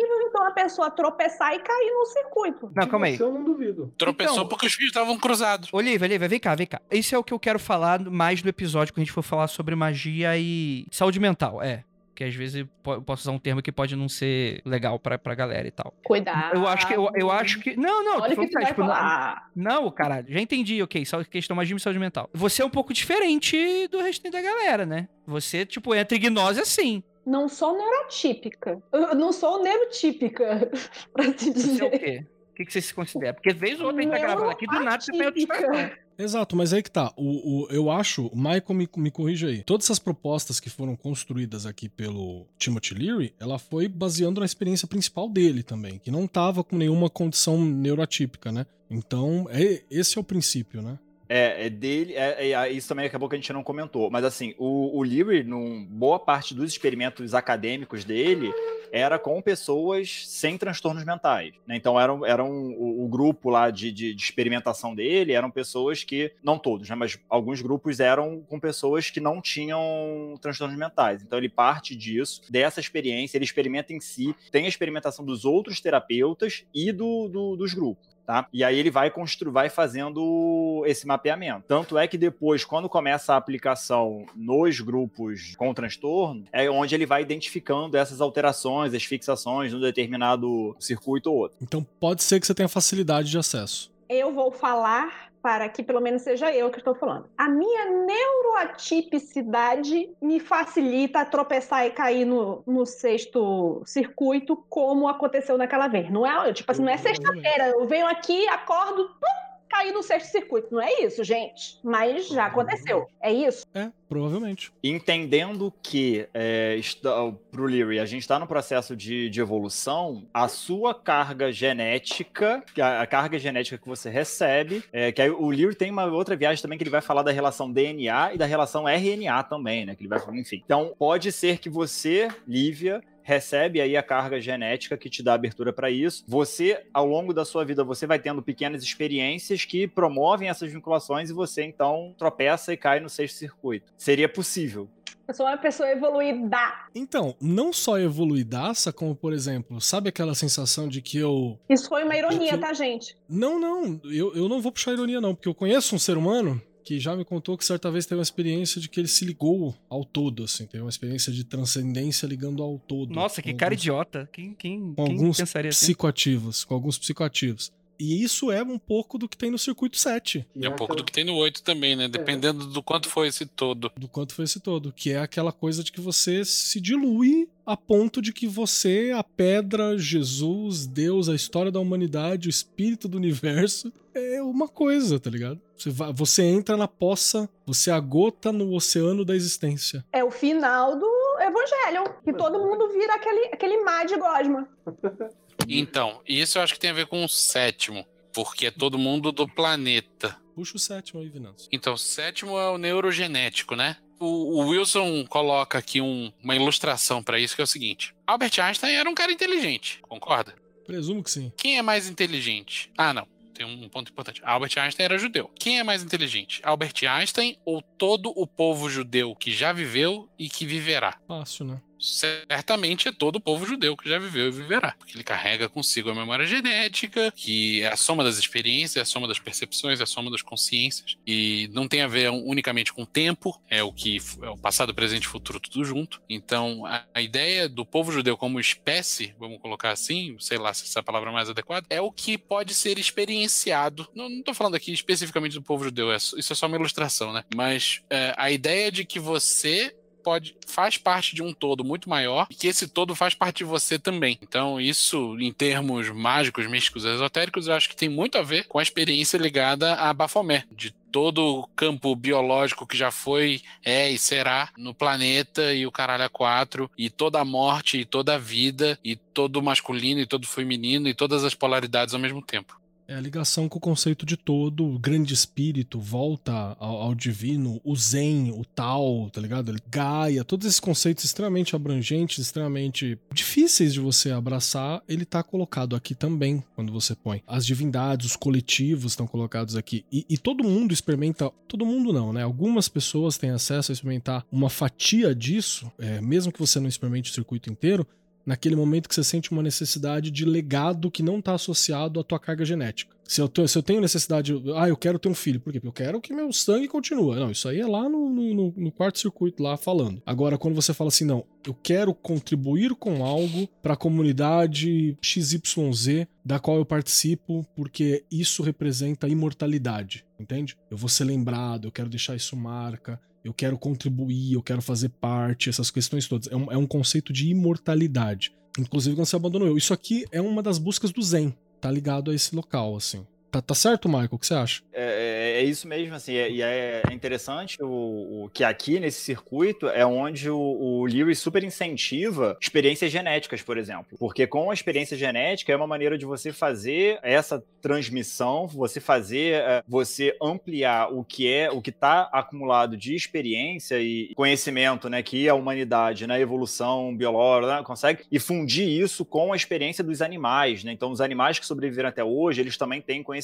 então, a pessoa tropeçar e cair no circuito. Não, calma aí. Você eu não duvido. Tropeçou Então- porque os fios estavam cruzados. Olivia, Olivia, vem cá, vem cá. Isso é o que eu quero falar mais do episódio quando a gente for falar sobre magia e saúde mental. É. Que às vezes eu posso usar um termo que pode não ser legal pra, pra galera e tal. Cuidado. Eu acho que. Eu, eu acho que. Não, não, Olha que tu vai sério, tipo, não- falar. Não, caralho, já entendi, ok. Só questão magia e saúde mental. Você é um pouco diferente do restante da galera, né? Você, tipo, entra em gnose assim. Não sou neurotípica. Eu não sou neurotípica, pra se Você é o dizer. quê? O que, que você se considera? Porque às vezes o outro a gente tá gravando aqui, do nada você tem outra Neuroatípica. situação. Exato, mas aí que tá. O, o- eu acho, o Michael me, me corrige aí. Todas essas propostas que foram construídas aqui pelo Timothy Leary, ela foi baseando na experiência principal dele também, que não tava com nenhuma condição neurotípica, né? Então, é, esse é o princípio, né? É, é dele, é, é- isso também acabou que a gente não comentou, mas assim, o, o Leary, num boa parte dos experimentos acadêmicos dele, era com pessoas sem transtornos mentais. né? Então, eram, eram o, o grupo lá de, de, de experimentação dele eram pessoas que, não todos, né, mas alguns grupos eram com pessoas que não tinham transtornos mentais. Então, ele parte disso, dessa experiência, ele experimenta em si, tem a experimentação dos outros terapeutas e do, do- dos grupos. Tá? E aí ele vai construir, vai fazendo esse mapeamento. Tanto é que depois, quando começa a aplicação nos grupos com transtorno, é onde ele vai identificando essas alterações, as fixações num determinado circuito ou outro. Então pode ser que você tenha facilidade de acesso. Eu vou falar para que pelo menos seja eu que estou falando. A minha neuroatipicidade me facilita tropeçar e cair no, no sexto circuito, como aconteceu naquela vez. Não é, tipo assim, não é sexta-feira. Eu venho aqui, acordo, pum, caí no sexto circuito. Não é isso, gente. Mas já aconteceu. É isso? É, provavelmente. Entendendo que é, está, pro Leary, a gente está no processo de, de evolução, a sua carga genética, a, a carga genética que você recebe, é, que aí o Leary tem uma outra viagem também que ele vai falar da relação DNA e da relação RNA também, né? Que ele vai falar, enfim. Então, pode ser que você, Lívia, recebe aí a carga genética que te dá abertura para isso. Você, ao longo da sua vida, você vai tendo pequenas experiências que promovem essas vinculações e você então tropeça e cai no sexto circuito. Seria possível. Eu sou uma pessoa evoluída. Então, não só evoluidaça, como por exemplo, sabe aquela sensação de que eu. Isso foi uma ironia, Eu- tá, gente? Não, não, eu, eu não vou puxar ironia, não, porque eu conheço um ser humano que já me contou que certa vez teve uma experiência de que ele se ligou ao todo, assim, teve uma experiência de transcendência ligando ao todo. Nossa, que com cara alguns- idiota. Quem, quem, com quem alguns pensaria assim? psicoativos, com alguns psicoativos. E isso é um pouco do que tem no circuito 7. É um pouco do que tem no 8 também, né? Dependendo do quanto foi esse todo. Do quanto foi esse todo. Que é aquela coisa de que você se dilui a ponto de que você, a pedra, Jesus, Deus, a história da humanidade, o espírito do universo, é uma coisa, tá ligado? Você, vai, você entra na poça, você agota no oceano da existência. É o final do Evangelho, que todo mundo vira aquele, aquele mar de gosma. Então, isso eu acho que tem a ver com o sétimo, porque é todo mundo do planeta. Puxa o sétimo aí, Vinanço. Então, o sétimo é o neurogenético, né? O, o Wilson coloca aqui um- uma ilustração pra isso, que é o seguinte: Albert Einstein era um cara inteligente, concorda? Presumo que sim. Quem é mais inteligente? Ah, não. Tem um ponto importante. Albert Einstein era judeu. Quem é mais inteligente? Albert Einstein ou todo o povo judeu que já viveu e que viverá? Fácil, né? Certamente é todo o povo judeu que já viveu e viverá. Porque ele carrega consigo a memória genética, que é a soma das experiências, é a soma das percepções, é a soma das consciências. E não tem a ver unicamente com o tempo, é o que é o passado, presente e futuro tudo junto. Então, a, a ideia do povo judeu como espécie, vamos colocar assim, sei lá se essa é a palavra mais adequada, é o que pode ser experienciado. Não, tô falando aqui especificamente do povo judeu, é isso é só uma ilustração, né? Mas é, a ideia de que você pode faz parte de um todo muito maior e que esse todo faz parte de você também. Então, isso em termos mágicos, místicos, esotéricos, eu acho que tem muito a ver com a experiência ligada a Baphomet, de todo o campo biológico que já foi, é e será no planeta e o caralho a quatro, e toda a morte e toda a vida, e todo o masculino e todo o feminino e todas as polaridades ao mesmo tempo. É a ligação com o conceito de todo, o grande espírito, volta ao, ao divino, o zen, o tal, tá ligado? Gaia, todos esses conceitos extremamente abrangentes, extremamente difíceis de você abraçar, ele tá colocado aqui também, quando você põe. As divindades, os coletivos estão colocados aqui. E, e todo mundo experimenta, todo mundo não, né? Algumas pessoas têm acesso a experimentar uma fatia disso, é, mesmo que você não experimente o circuito inteiro, naquele momento que você sente uma necessidade de legado que não está associado à tua carga genética. Se eu, te- se eu tenho necessidade, ah, eu quero ter um filho, por quê? Porque eu quero que meu sangue continue. Não, isso aí é lá no, no- no- no quarto circuito, lá falando. Agora, quando você fala assim, não, eu quero contribuir com algo para a comunidade XYZ da qual eu participo, porque isso representa imortalidade, entende? Eu vou ser lembrado, eu quero deixar isso marca, eu quero contribuir, eu quero fazer parte, essas questões todas. É um, é um conceito de imortalidade. Inclusive quando você abandonou eu. Isso aqui é uma das buscas do Zen, tá ligado a esse local, assim. Tá, tá certo, Michael? O que você acha? É, é- é isso mesmo, assim, é- e é, interessante o, o que aqui nesse circuito é onde o, o Lewis super incentiva experiências genéticas, por exemplo. Porque com a experiência genética é uma maneira de você fazer essa transmissão, você fazer, é, você ampliar o que é, o que está acumulado de experiência e conhecimento, né, que a humanidade, na evolução biológica, né, consegue, e fundir isso com a experiência dos animais, né? Então, os animais que sobreviveram até hoje, eles também têm conhecimento.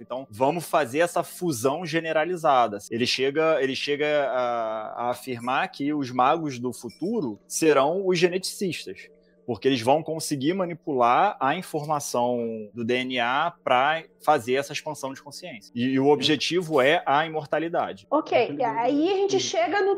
Então, vamos fazer essa fusão generalizada. Ele chega, ele chega a, a afirmar que os magos do futuro serão os geneticistas. Porque eles vão conseguir manipular a informação do DNA para fazer essa expansão de consciência. E, e o objetivo é a imortalidade. Ok, Aquele aí a gente chega no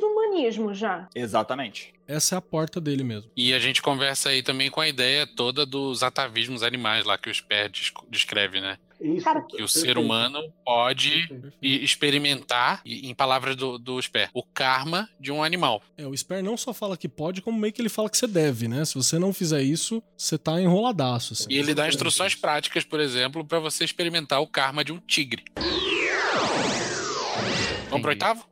transhumanismo já. Exatamente. Essa é a porta dele mesmo. E a gente conversa aí também com a ideia toda dos atavismos animais lá que o Sper des- descreve, né? Isso. Cara, Que o ser humano pode Perfeito. experimentar, em palavras do, do Sper, o karma de um animal. É, o Sper não só fala que pode, como meio que ele fala que você deve, né? Se você não fizer isso, você tá enroladaço, assim. E ele dá instruções práticas, por exemplo, para você experimentar o karma de um tigre. Vamos pro oitavo?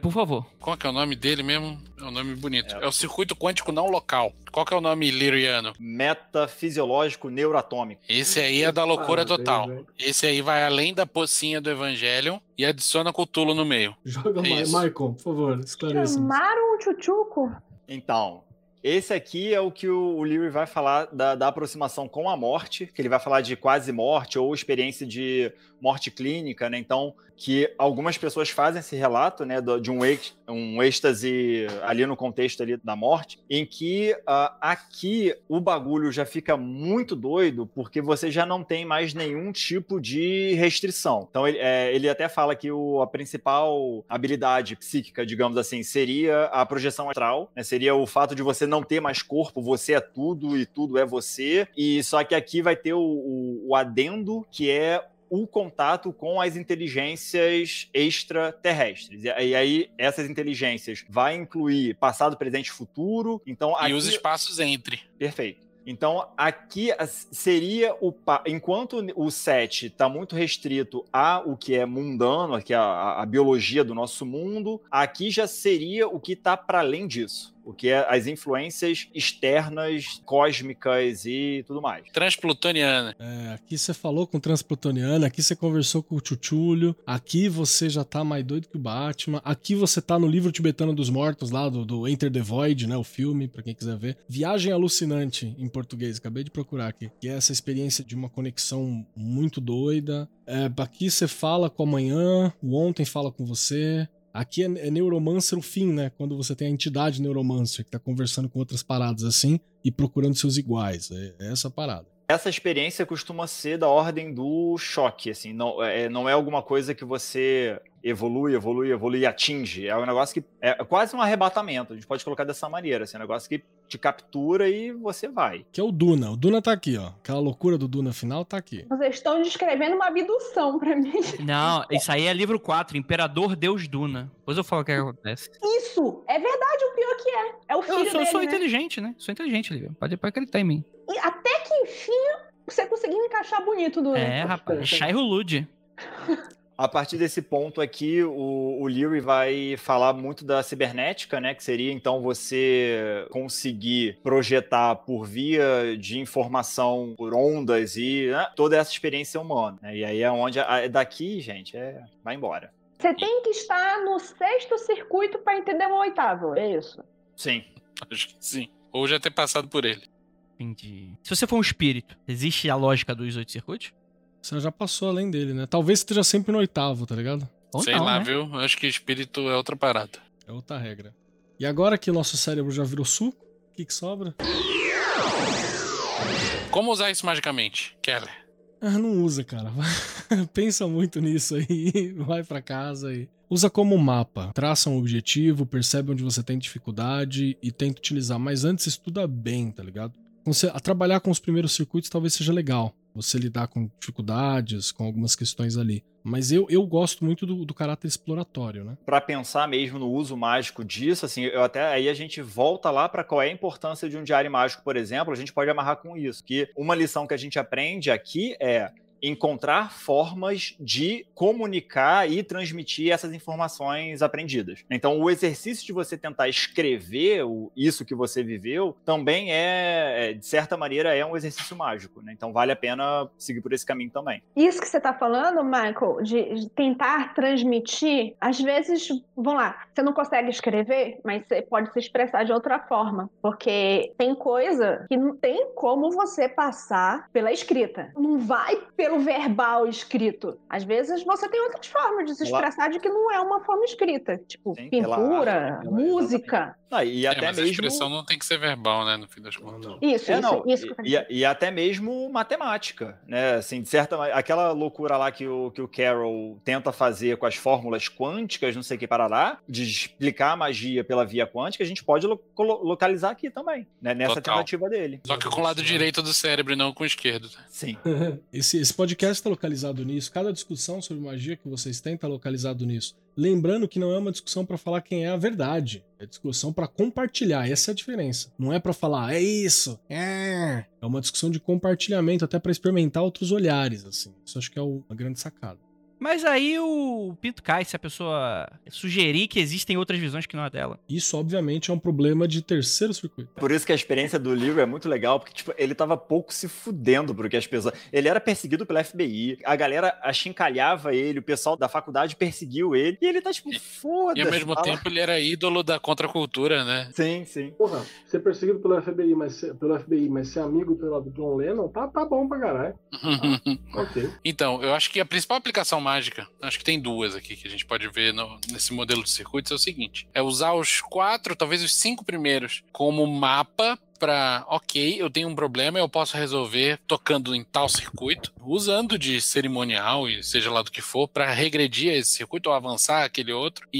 Por favor. Qual que é o nome dele mesmo? É um nome bonito. É, o circuito quântico não local. Qual que é o nome liriano? Metafisiológico neuroatômico. Esse aí é da loucura Parabéns, total. Esse aí vai além da pocinha do Evangelion e adiciona Cthulhu no meio. Joga É mais, isso. Michael, por favor, esclareça. Chamaram um tchutchuco? Então, esse aqui é o que o, o Leary vai falar da, da aproximação com a morte, que ele vai falar de quase morte ou experiência de morte clínica, né? Então, que algumas pessoas fazem esse relato, né, de um, êx- um êxtase ali no contexto ali da morte, em que ah, aqui o bagulho já fica muito doido porque você já não tem mais nenhum tipo de restrição. Então ele, é, ele até fala que o- a principal habilidade psíquica, digamos assim, seria a projeção astral, né, seria o fato de você não ter mais corpo, você é tudo e tudo é você, e só que aqui vai ter o, o- o adendo que é o contato com as inteligências extraterrestres. E e aí, essas inteligências vai incluir passado, presente e futuro. Então, E aqui... os espaços entre. Perfeito. Então, aqui seria o. pa- Enquanto o 7 está muito restrito a o que é mundano, que é a, a- a biologia do nosso mundo, aqui já seria o que está para além disso. O que é as influências externas, cósmicas e tudo mais. Transplutoniana. É, aqui você falou com o Transplutoniano, aqui você conversou com o Chuchulho, aqui você já tá mais doido que o Batman, aqui você tá no livro tibetano dos mortos lá, do, do Enter the Void, né, o filme, pra quem quiser ver. Viagem Alucinante, em português, acabei de procurar aqui. Que é essa experiência de uma conexão muito doida. É, aqui você fala com amanhã, o ontem fala com você. Aqui é, é Neuromancer o fim, né? Quando você tem a entidade Neuromancer que tá conversando com outras paradas assim e procurando seus iguais. É, é essa parada. Essa experiência costuma ser da ordem do choque, assim, não é, não é alguma coisa que você evolui, evolui, evolui e atinge. É um negócio que é quase um arrebatamento. A gente pode colocar dessa maneira, assim, é um negócio que te captura e você vai. Que é o Duna. O Duna tá aqui, ó. Aquela loucura do Duna final tá aqui. Vocês estão descrevendo uma abdução pra mim. Não, isso aí é livro 4, Imperador Deus Duna. Depois eu falo o que acontece. Isso! É verdade, o pior que é. É o filho Eu sou, dele, sou né? inteligente, né? Sou inteligente, Lívia. Pode, pode acreditar em mim. E até que enfim você conseguiu encaixar bonito do. É, rapaz. Shai Hulud. A partir desse ponto aqui, o, o Leary vai falar muito da cibernética, né? Que seria então você conseguir projetar por via de informação por ondas e né, toda essa experiência humana. né? E aí é onde a- daqui, gente, é vai embora. Você tem que estar no sexto circuito pra entender o oitavo. É isso. Sim. Acho que sim. Ou já ter passado por ele. Entendi. Se você for um espírito, existe a lógica dos oito circuitos? Você já passou além dele, né? Talvez esteja sempre no oitavo, tá ligado? Ou Sei não, lá, né? viu? Acho que espírito é outra parada. É outra regra. E agora que o nosso cérebro já virou suco, o que, que sobra? Como usar isso magicamente, Keller? Ah, não usa, cara. Pensa muito nisso aí. Vai pra casa e. Usa como mapa. Traça um objetivo, percebe onde você tem dificuldade e tenta utilizar. Mas antes estuda bem, tá ligado? Você, a trabalhar com os primeiros circuitos talvez seja legal. Você lidar com dificuldades, com algumas questões ali. Mas eu, eu gosto muito do, do caráter exploratório, né? Para pensar mesmo no uso mágico disso, assim, eu até aí a gente volta lá para qual é a importância de um diário mágico, por exemplo, a gente pode amarrar com isso, que uma lição que a gente aprende aqui é encontrar formas de comunicar e transmitir essas informações aprendidas. Então, o exercício de você tentar escrever isso que você viveu também é, é, de certa maneira, é um exercício mágico. Né? Então, vale a pena seguir por esse caminho também. Isso que você tá falando, Michael, de tentar transmitir, às vezes, vamos lá, você não consegue escrever, mas você pode se expressar de outra forma. Porque tem coisa que não tem como você passar pela escrita. Não vai pelo verbal escrito. Às vezes você tem outras formas de se Ela- expressar de que não é uma forma escrita. Tipo, Sim, pintura, arte, pela- música. Ah, e É, até mas a mesmo expressão não tem que ser verbal, né? No fim das contas. Isso, É, isso, não, isso que eu e, e- e até mesmo matemática, né? Assim, de certa aquela loucura lá que o, que o Carroll tenta fazer com as fórmulas quânticas, não sei o que para lá, de explicar a magia pela via quântica, a gente pode lo- localizar aqui também, né? Nessa Total. tentativa dele. Só que com o lado direito do cérebro e não com o esquerdo. né? Sim. Esse, esse podcast está localizado nisso. Cada discussão sobre magia que vocês têm está localizado nisso. Lembrando que não é uma discussão para falar quem é a verdade. É discussão para compartilhar. Essa é a diferença. Não é para falar, é isso. É. É uma discussão de compartilhamento, até para experimentar outros olhares. assim. Isso acho que é uma grande sacada. Mas aí o pinto cai se a pessoa sugerir que existem outras visões que não a dela. Isso, obviamente, é um problema de terceiro circuito. Por isso que a experiência do livro é muito legal, porque tipo, ele tava pouco se fudendo porque as pessoas. Ele era perseguido pela FBI, a galera achincalhava ele, o pessoal da faculdade perseguiu ele, e ele tá tipo, foda-se. E ao mesmo fala- tempo ele era ídolo da contracultura, né? Sim, sim. Porra, ser perseguido pelo FBI, mas ser, pelo FBI, mas ser amigo pela do John Lennon, tá, tá bom pra caralho. Ok. então, eu acho que a principal aplicação mágica, acho que tem duas aqui que a gente pode ver no- nesse modelo de circuitos, é o seguinte: é usar os quatro, talvez os cinco primeiros, como mapa para, ok, eu tenho um problema, eu posso resolver tocando em tal circuito, usando de cerimonial e seja lá do que for, para regredir esse circuito ou avançar aquele outro e,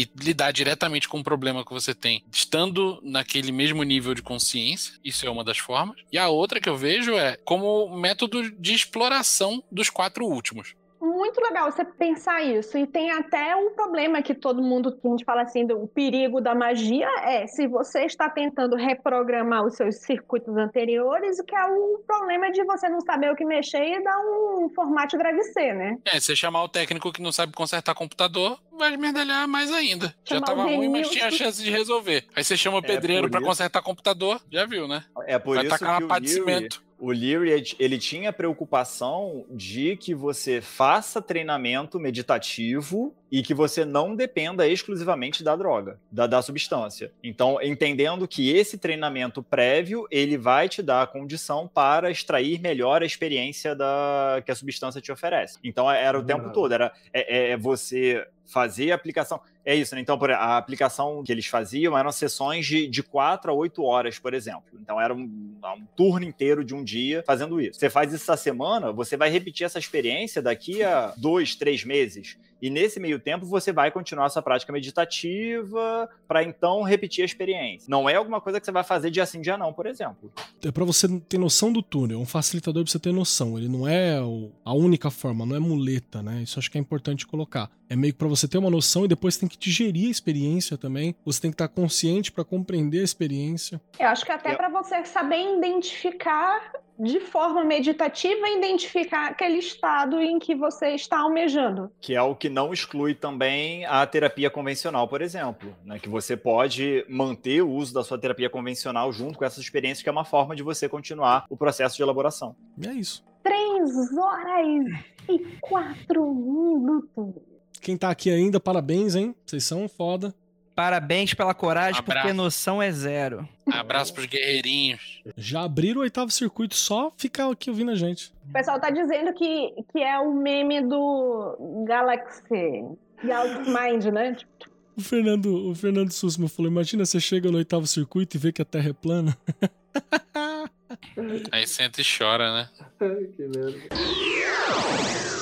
e- e lidar diretamente com o problema que você tem, estando naquele mesmo nível de consciência. Isso é uma das formas. E a outra que eu vejo é como método de exploração dos quatro últimos. Muito legal você pensar isso. E tem até um problema que todo mundo, que a gente fala assim, do perigo da magia é se você está tentando reprogramar os seus circuitos anteriores, que é o problema de você não saber o que mexer e dar um formato grave C, né? É, você chamar o técnico que não sabe consertar computador, vai merdalhar mais ainda. já Chamar tava o ruim, mas tinha a chance de resolver. Aí você chama o É, pedreiro pra isso- consertar computador, já viu, né? É por vai isso tacar que uma o pá de Leary, cimento. O Leary, ele tinha preocupação de que você faça treinamento meditativo e que você não dependa exclusivamente da droga, da, da substância. Então, entendendo que esse treinamento prévio, ele vai te dar a condição para extrair melhor a experiência da, que a substância te oferece. Então, era o tempo todo, era é, é você fazer a aplicação. É isso, né? Então, a aplicação que eles faziam eram sessões de, de 4 a 8 horas, por exemplo. Então, era um, um turno inteiro de um dia fazendo isso. Você faz isso essa semana, você vai repetir essa experiência daqui a dois, três meses. E nesse meio tempo, você vai continuar a sua prática meditativa para então repetir a experiência. Não é alguma coisa que você vai fazer dia sim, dia não, por exemplo. É pra você ter noção do túnel, é um facilitador pra você ter noção. Ele não é a única forma, não é muleta, né? Isso acho que é importante colocar. É meio que pra você ter uma noção e depois tem que digerir a experiência também. Você tem que estar consciente pra compreender a experiência. Eu acho que até para você saber identificar de forma meditativa, identificar aquele estado em que você está almejando. Que é o que não exclui também a terapia convencional, por exemplo. Né? Que você pode manter o uso da sua terapia convencional junto com essa experiência, que é uma forma de você continuar o processo de elaboração. E é isso. Três horas e quatro minutos. Quem tá aqui ainda, parabéns, hein? Vocês são foda. Parabéns pela coragem, porque Abraço. noção é zero. Abraço pros guerreirinhos. Já abriram o oitavo circuito, só ficar aqui ouvindo a gente. O pessoal tá dizendo que, que é o meme do Galaxy. Galaxy Mind, né? O Fernando, o Fernando Sussman falou: imagina você chega no oitavo circuito e vê que a Terra é plana. Aí senta e chora, né? Que merda.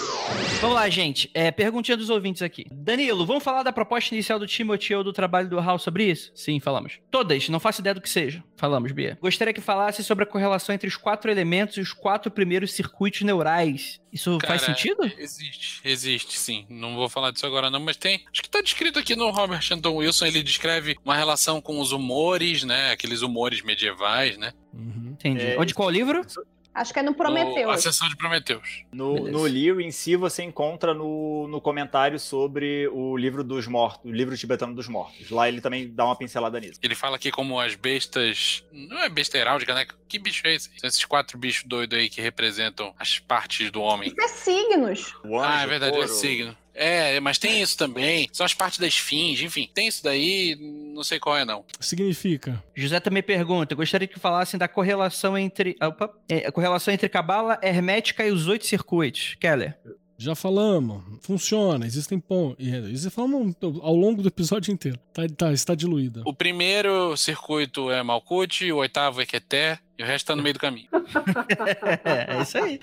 Vamos lá, gente. É, perguntinha dos ouvintes aqui. Danilo, vamos falar da proposta inicial do Timothy ou do trabalho do Hal sobre isso? Sim, falamos. Todas, não faço ideia do que seja. Falamos, Bia. Gostaria que falasse sobre a correlação entre os quatro elementos e os quatro primeiros circuitos neurais. Isso faz Cara, sentido? Existe, existe, sim. Não vou falar disso agora, não, mas tem. Acho que tá descrito aqui no Robert Anton Wilson. Ele descreve uma relação com os humores, né? Aqueles humores medievais, né? Uhum. Entendi. É, Onde qual livro? Acho que é no No- Prometeu. A sessão de Prometeus. No, Beleza. no Leary em si, você encontra no, no comentário sobre o livro dos mortos, o livro tibetano dos mortos. Lá ele também dá uma pincelada nisso. Ele fala aqui como as bestas. Não é besta heráldica, né? Que bicho é esse? São esses quatro bichos doidos aí que representam as partes do homem. Isso é signos. O ah, anjo, é verdade, é signo. É, mas tem isso também. São as partes da esfinge, enfim. Tem isso daí, não sei qual é, não. Significa. José também pergunta. Gostaria que falassem da correlação entre. Opa, é, a correlação entre cabala hermética e os oito circuitos. Keller. Já falamos, funciona, existem pontos. Isso falamos ao longo do episódio inteiro. Tá, tá, está diluída. O primeiro circuito é Malkuth, o oitavo é Keter, e o resto tá no meio do caminho. é, é isso aí.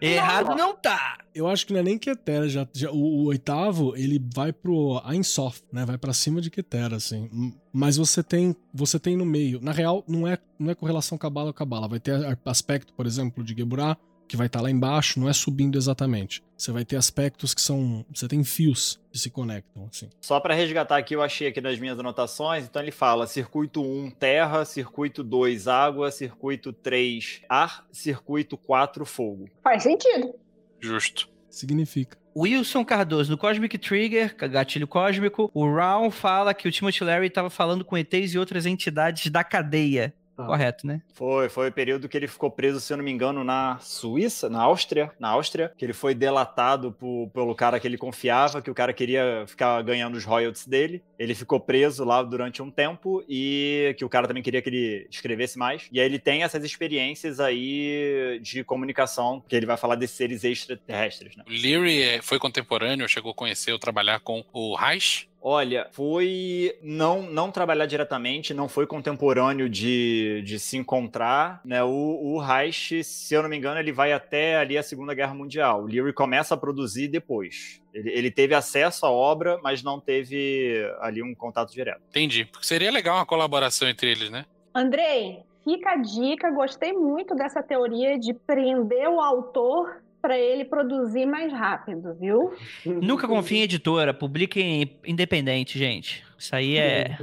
Errado não tá. Eu acho que não é nem Ketera, já, já- o, o oitavo, ele vai pro Ainsof, né? Vai pra cima de Ketera, assim. Mas você tem, você tem no meio. Na real, não é, não é correlação cabala com cabala. Vai ter a- aspecto, por exemplo, de Geburah, que vai estar lá embaixo, não é subindo exatamente. Você vai ter aspectos que são, você tem fios que se conectam, assim. Só para resgatar aqui, eu achei aqui nas minhas anotações. Então ele fala circuito 1, terra, circuito 2, água, circuito 3, ar, circuito 4, fogo. Faz sentido. Justo. Significa. Wilson Cardoso, do Cosmic Trigger, gatilho cósmico. O Raul fala que o Timothy Larry estava falando com ETs e outras entidades da cadeia. Tá. Correto, né? Foi, foi o período que ele ficou preso, se eu não me engano, na Suíça, na Áustria, na Áustria, que ele foi delatado por- pelo cara que ele confiava, que o cara queria ficar ganhando os royalties dele. Ele ficou preso lá durante um tempo e que o cara também queria que ele escrevesse mais. E aí ele tem essas experiências aí de comunicação, que ele vai falar desses seres extraterrestres, né? O Leary é- foi contemporâneo, chegou a conhecer ou trabalhar com o Reich. Olha, foi não não trabalhar diretamente, não foi contemporâneo de, de se encontrar, né? O, o Reich, se eu não me engano, ele vai até ali a Segunda Guerra Mundial. O Leary começa a produzir depois. Ele, ele teve acesso à obra, mas não teve ali um contato direto. Entendi. Porque seria legal uma colaboração entre eles, né? Andrei, fica a dica. Gostei muito dessa teoria de prender o autor para ele produzir mais rápido, viu? Nunca confie em editora, publiquem independente, gente. Isso aí é.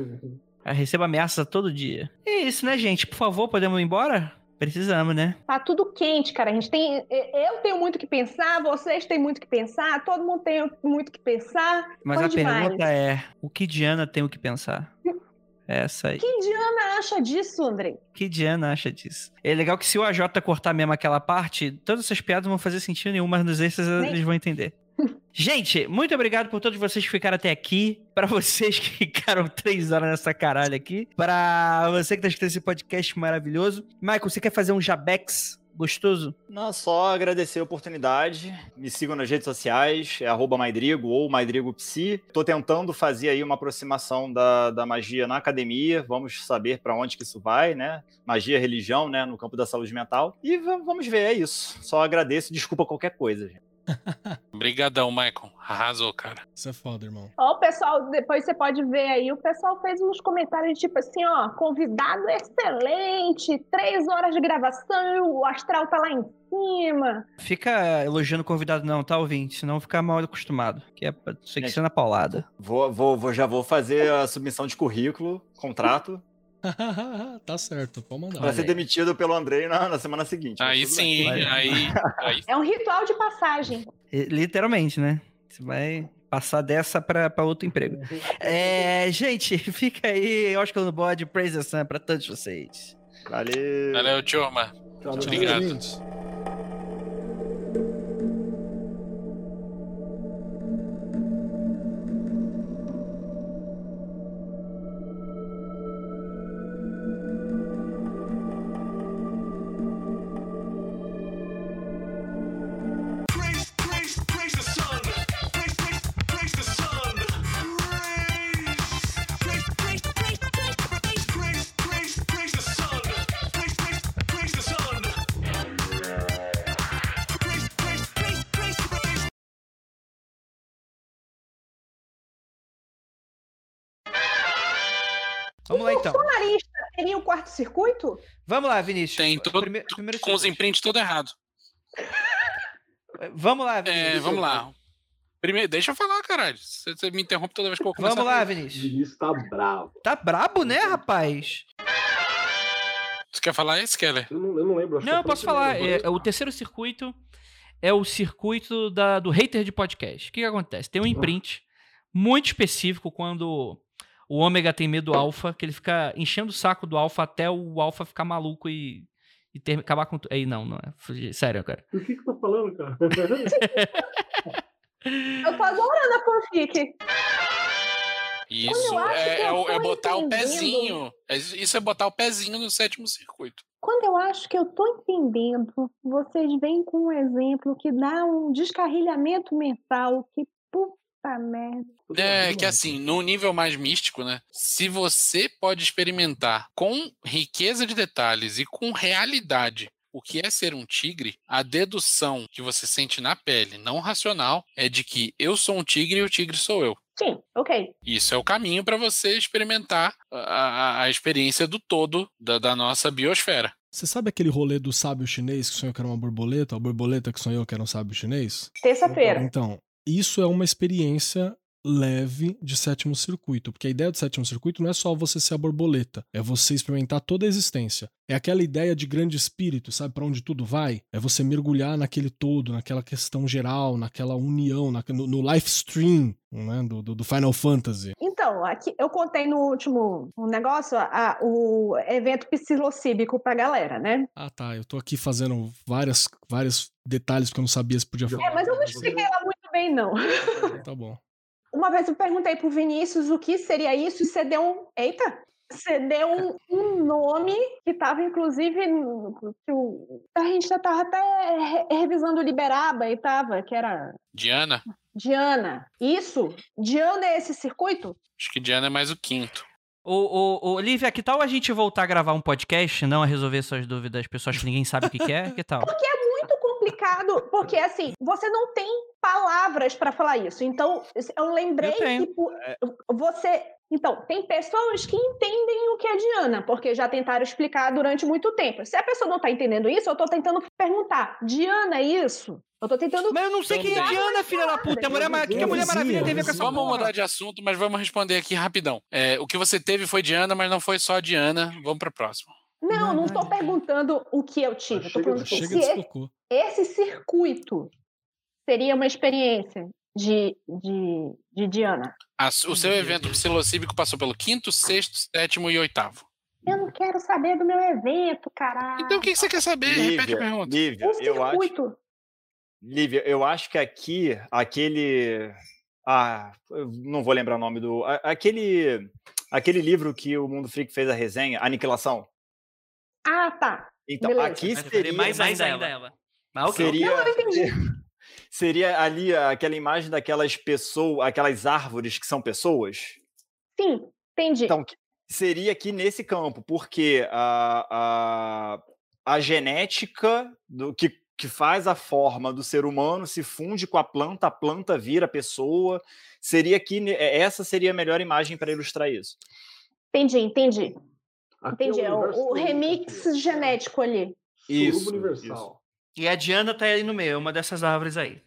Eu recebo ameaça todo dia. É isso, né, gente? Por favor, podemos ir embora? Precisamos, né? Tá tudo quente, cara. A gente tem. Eu tenho muito que pensar, vocês têm muito que pensar, todo mundo tem muito que pensar. Mas Bom a demais. pergunta é: o que Diana tem o que pensar? Essa aí. Que Diana acha disso, Andrei? Que Diana acha disso? É legal que se o AJ cortar mesmo aquela parte, todas essas piadas não vão fazer sentido nenhum, mas nos extras Nem- eles vão entender. Gente, muito obrigado por todos vocês que ficaram até aqui. Pra vocês que ficaram três horas nessa caralho aqui. Pra você que tá escutando esse podcast maravilhoso. Michael, você quer fazer um jabex gostoso? Não, só agradecer a oportunidade. Me sigam nas redes sociais, é Maidrigo ou Maidrigo Psi. Tô tentando fazer aí uma aproximação da, da magia na academia. Vamos saber para onde que isso vai, né? Magia, religião, né? No campo da saúde mental. E va- vamos ver, é isso. Só agradeço, desculpa qualquer coisa, gente. Obrigadão, Michael. Arrasou, cara. Isso é foda, irmão. Ó, o pessoal, depois você pode ver aí, o pessoal fez uns comentários tipo assim, ó, convidado excelente, três horas de gravação, e o astral tá lá em cima. Fica elogiando o convidado, não, tá, ouvinte? Senão fica mal acostumado. Que é pra isso aqui Gente. ser na paulada. Vou, vou, vou- já vou fazer a submissão de currículo, contrato. tá certo, pode mandar. Vai ser demitido pelo Andrei na, na semana seguinte. Aí sim? Aí, aí É um ritual de passagem. Literalmente, né? Você vai passar dessa pra, pra outro emprego. É, gente, fica aí, Oscar no bode, Praise the Sun pra todos vocês. Valeu. Valeu, turma. Tchau, Tchau, Obrigado. Circuito? Vamos lá, Vinícius. Tem tudo Prime- primeiro com os imprints tudo errado. Vamos lá, Vinícius. É, vamos lá. Primeiro, deixa eu falar, caralho. Você, você me interrompe toda vez que eu começar Vamos lá, Vinícius. Vinícius tá bravo. Tá brabo, né, rapaz? Você quer falar esse, Keller? Eu não, eu não lembro. acho que Não, eu posso primeiro, falar. né? é, o terceiro circuito é o circuito da, do hater de podcast. O que, que acontece? Tem um imprint muito específico quando o ômega tem medo do alfa, que ele fica enchendo o saco do alfa até o alfa ficar maluco e, e ter- acabar com. tu- Aí não, não é. Sério, cara. O que que tá falando, cara? Eu tô adorando a fanfic. Isso é, que é é botar o pezinho. É- Isso é botar o pezinho no sétimo circuito. Quando eu acho que eu tô entendendo, vocês vêm com um exemplo que dá um descarrilhamento mental. Que puta merda. É que assim, no nível mais místico, né? Se você pode experimentar com riqueza de detalhes e com realidade o que é ser um tigre, a dedução que você sente na pele, não racional, é de que eu sou um tigre e o tigre sou eu. Sim, ok. Isso é o caminho para você experimentar a, a- a experiência do todo da, da nossa biosfera. Você sabe aquele rolê do sábio chinês que sonhou que era uma borboleta? A borboleta que sonhou que era um sábio chinês? Terça-feira. Então, isso é uma experiência leve de sétimo circuito, porque a ideia do sétimo circuito não é só você ser a borboleta, é você experimentar toda a existência. É aquela ideia de grande espírito, sabe para onde tudo vai? É você mergulhar naquele todo, naquela questão geral, naquela união, na- no, no live stream né, do, do- Final Fantasy. Então, aqui eu contei no último um negócio a- o evento psilocíbico pra galera, né? Ah, tá. Eu tô aqui fazendo várias, vários detalhes que eu não sabia se podia falar. É, mas não expliquei lá muito bem, não. Tá bom. Uma vez eu perguntei pro Vinícius o que seria isso e você deu um. Eita! Você deu um, um nome que estava, inclusive, no- que o- a gente já estava até re- revisando o Liberaba e tava, que era Diana? Diana. Isso? Diana é esse circuito? Acho que Diana é mais o quinto. Ô, ô, ô, Olivia, que tal a gente voltar a gravar um podcast, não a resolver suas dúvidas pessoas que ninguém sabe o que, que é? Que tal? muito complicado, porque assim, você não tem palavras para falar isso. Então, eu lembrei Eu que você. Então, tem pessoas que entendem o que é Diana, porque já tentaram explicar durante muito tempo. Se a pessoa não tá entendendo isso, eu tô tentando perguntar: Diana é isso? Eu tô tentando. Mas eu não sei quem é. Diana, filha da puta. Mulher, Mar- o que, que a Mulher Maravilha ver com essa Vamos porra? mudar de assunto, mas vamos responder aqui rapidão. É, o que você teve foi Diana, mas não foi só Diana. Vamos pra próxima. Não, não tô perguntando o que eu tive. Chega perguntando de- se Chega esse- esse circuito seria uma experiência de, de, de Diana. A o seu evento psilocíbico passou pelo quinto, sexto, sétimo e oitavo. Eu não quero saber do meu evento, caralho. Então o que você quer saber? Repete a Lívia, pergunta. Lívia, O eu acho, circuito. Lívia, eu acho que aqui, aquele. Ah, eu não vou lembrar o nome do. Aquele, aquele livro que o Mundo Freak fez a resenha, Aniquilação. Ah, tá. Então, Beleza. aqui seria. mais ainda ela. Mas ok. seria, Não, eu entendi. seria ali aquela imagem daquelas pessoas, aquelas árvores que são pessoas. Sim, entendi. Então, seria aqui nesse campo, porque a, a, a genética do que, que faz a forma do ser humano se funde com a planta, a planta vira pessoa. Seria aqui, é, essa seria a melhor imagem para ilustrar isso. Entendi, entendi. Aqui Entendi. é É o o, remix aqui. genético ali. Isso, universal. E a Diana tá aí no meio, é uma dessas árvores aí.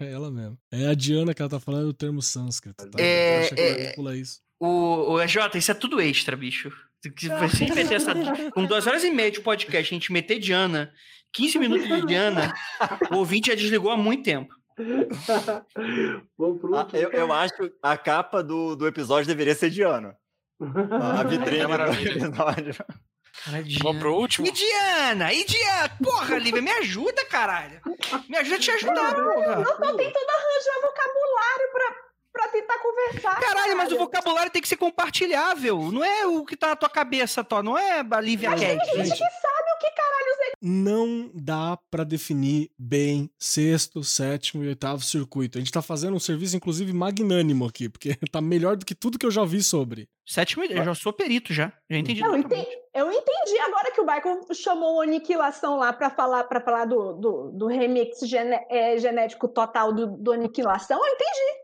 É ela mesmo. É a Diana que ela tá falando o termo sânscrito. Tá? É, é, isso. O, o Jota, isso é tudo extra, bicho. Se você meter essa. Com duas horas e meia de podcast, a gente meter Diana, 15 minutos de Diana, o ouvinte já desligou há muito tempo. Vamos pro Ah, eu, eu acho que a capa do, do episódio deveria ser de A vitrine do maravilha. episódio. Cara, Vamos pro último? E Diana? E Diana? Porra, Lívia, me ajuda, caralho. Me ajuda a te ajudar, porra. Eu tô tentando arranjar vocabulário pra, pra tentar conversar. Caralho, mas o vocabulário tem que ser compartilhável. Não é o que tá na tua cabeça, Tó. Não é a Lívia Cat. gente Gente, que sabe o que caralho não dá pra definir bem sexto, sétimo e oitavo circuito. A gente tá fazendo um serviço, inclusive, magnânimo aqui, porque tá melhor do que tudo que eu já vi sobre. Sétimo, eu já sou perito já. Já entendi. Não, entendi. Eu entendi agora que o Michael chamou o Aniquilação lá pra falar, pra falar do, do, do remix gene- é, genético total do, do Aniquilação. Eu entendi.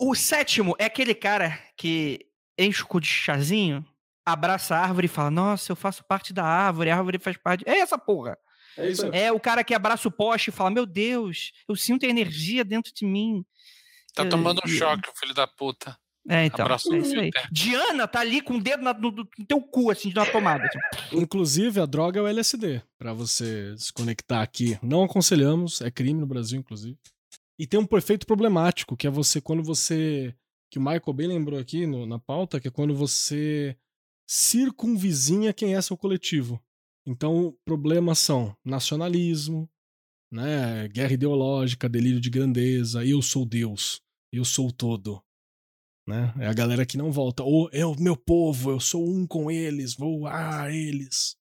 O sétimo é aquele cara que enche o cu de chazinho, abraça a árvore e fala: Nossa, eu faço parte da árvore, a árvore faz parte. É essa porra. É isso aí. É o cara que abraça o poste e fala: Meu Deus, eu sinto energia dentro de mim. Tá É, tomando um e- choque, o filho da puta. É, então. Abraço é no isso aí. Diana tá ali com o dedo na- no, no teu cu, assim, de uma tomada. assim. Inclusive, a droga é o LSD, pra você se conectar aqui. Não aconselhamos, é crime no Brasil, inclusive. E tem um efeito problemático, que é você, quando você. Que o Michael bem lembrou aqui no- na pauta, que é quando você circunvizinha quem é seu coletivo. Então, problemas são nacionalismo, né, guerra ideológica, delírio de grandeza, eu sou Deus, eu sou todo. Né? É a galera que não volta. Ou é o meu povo, eu sou um com eles, vou a eles.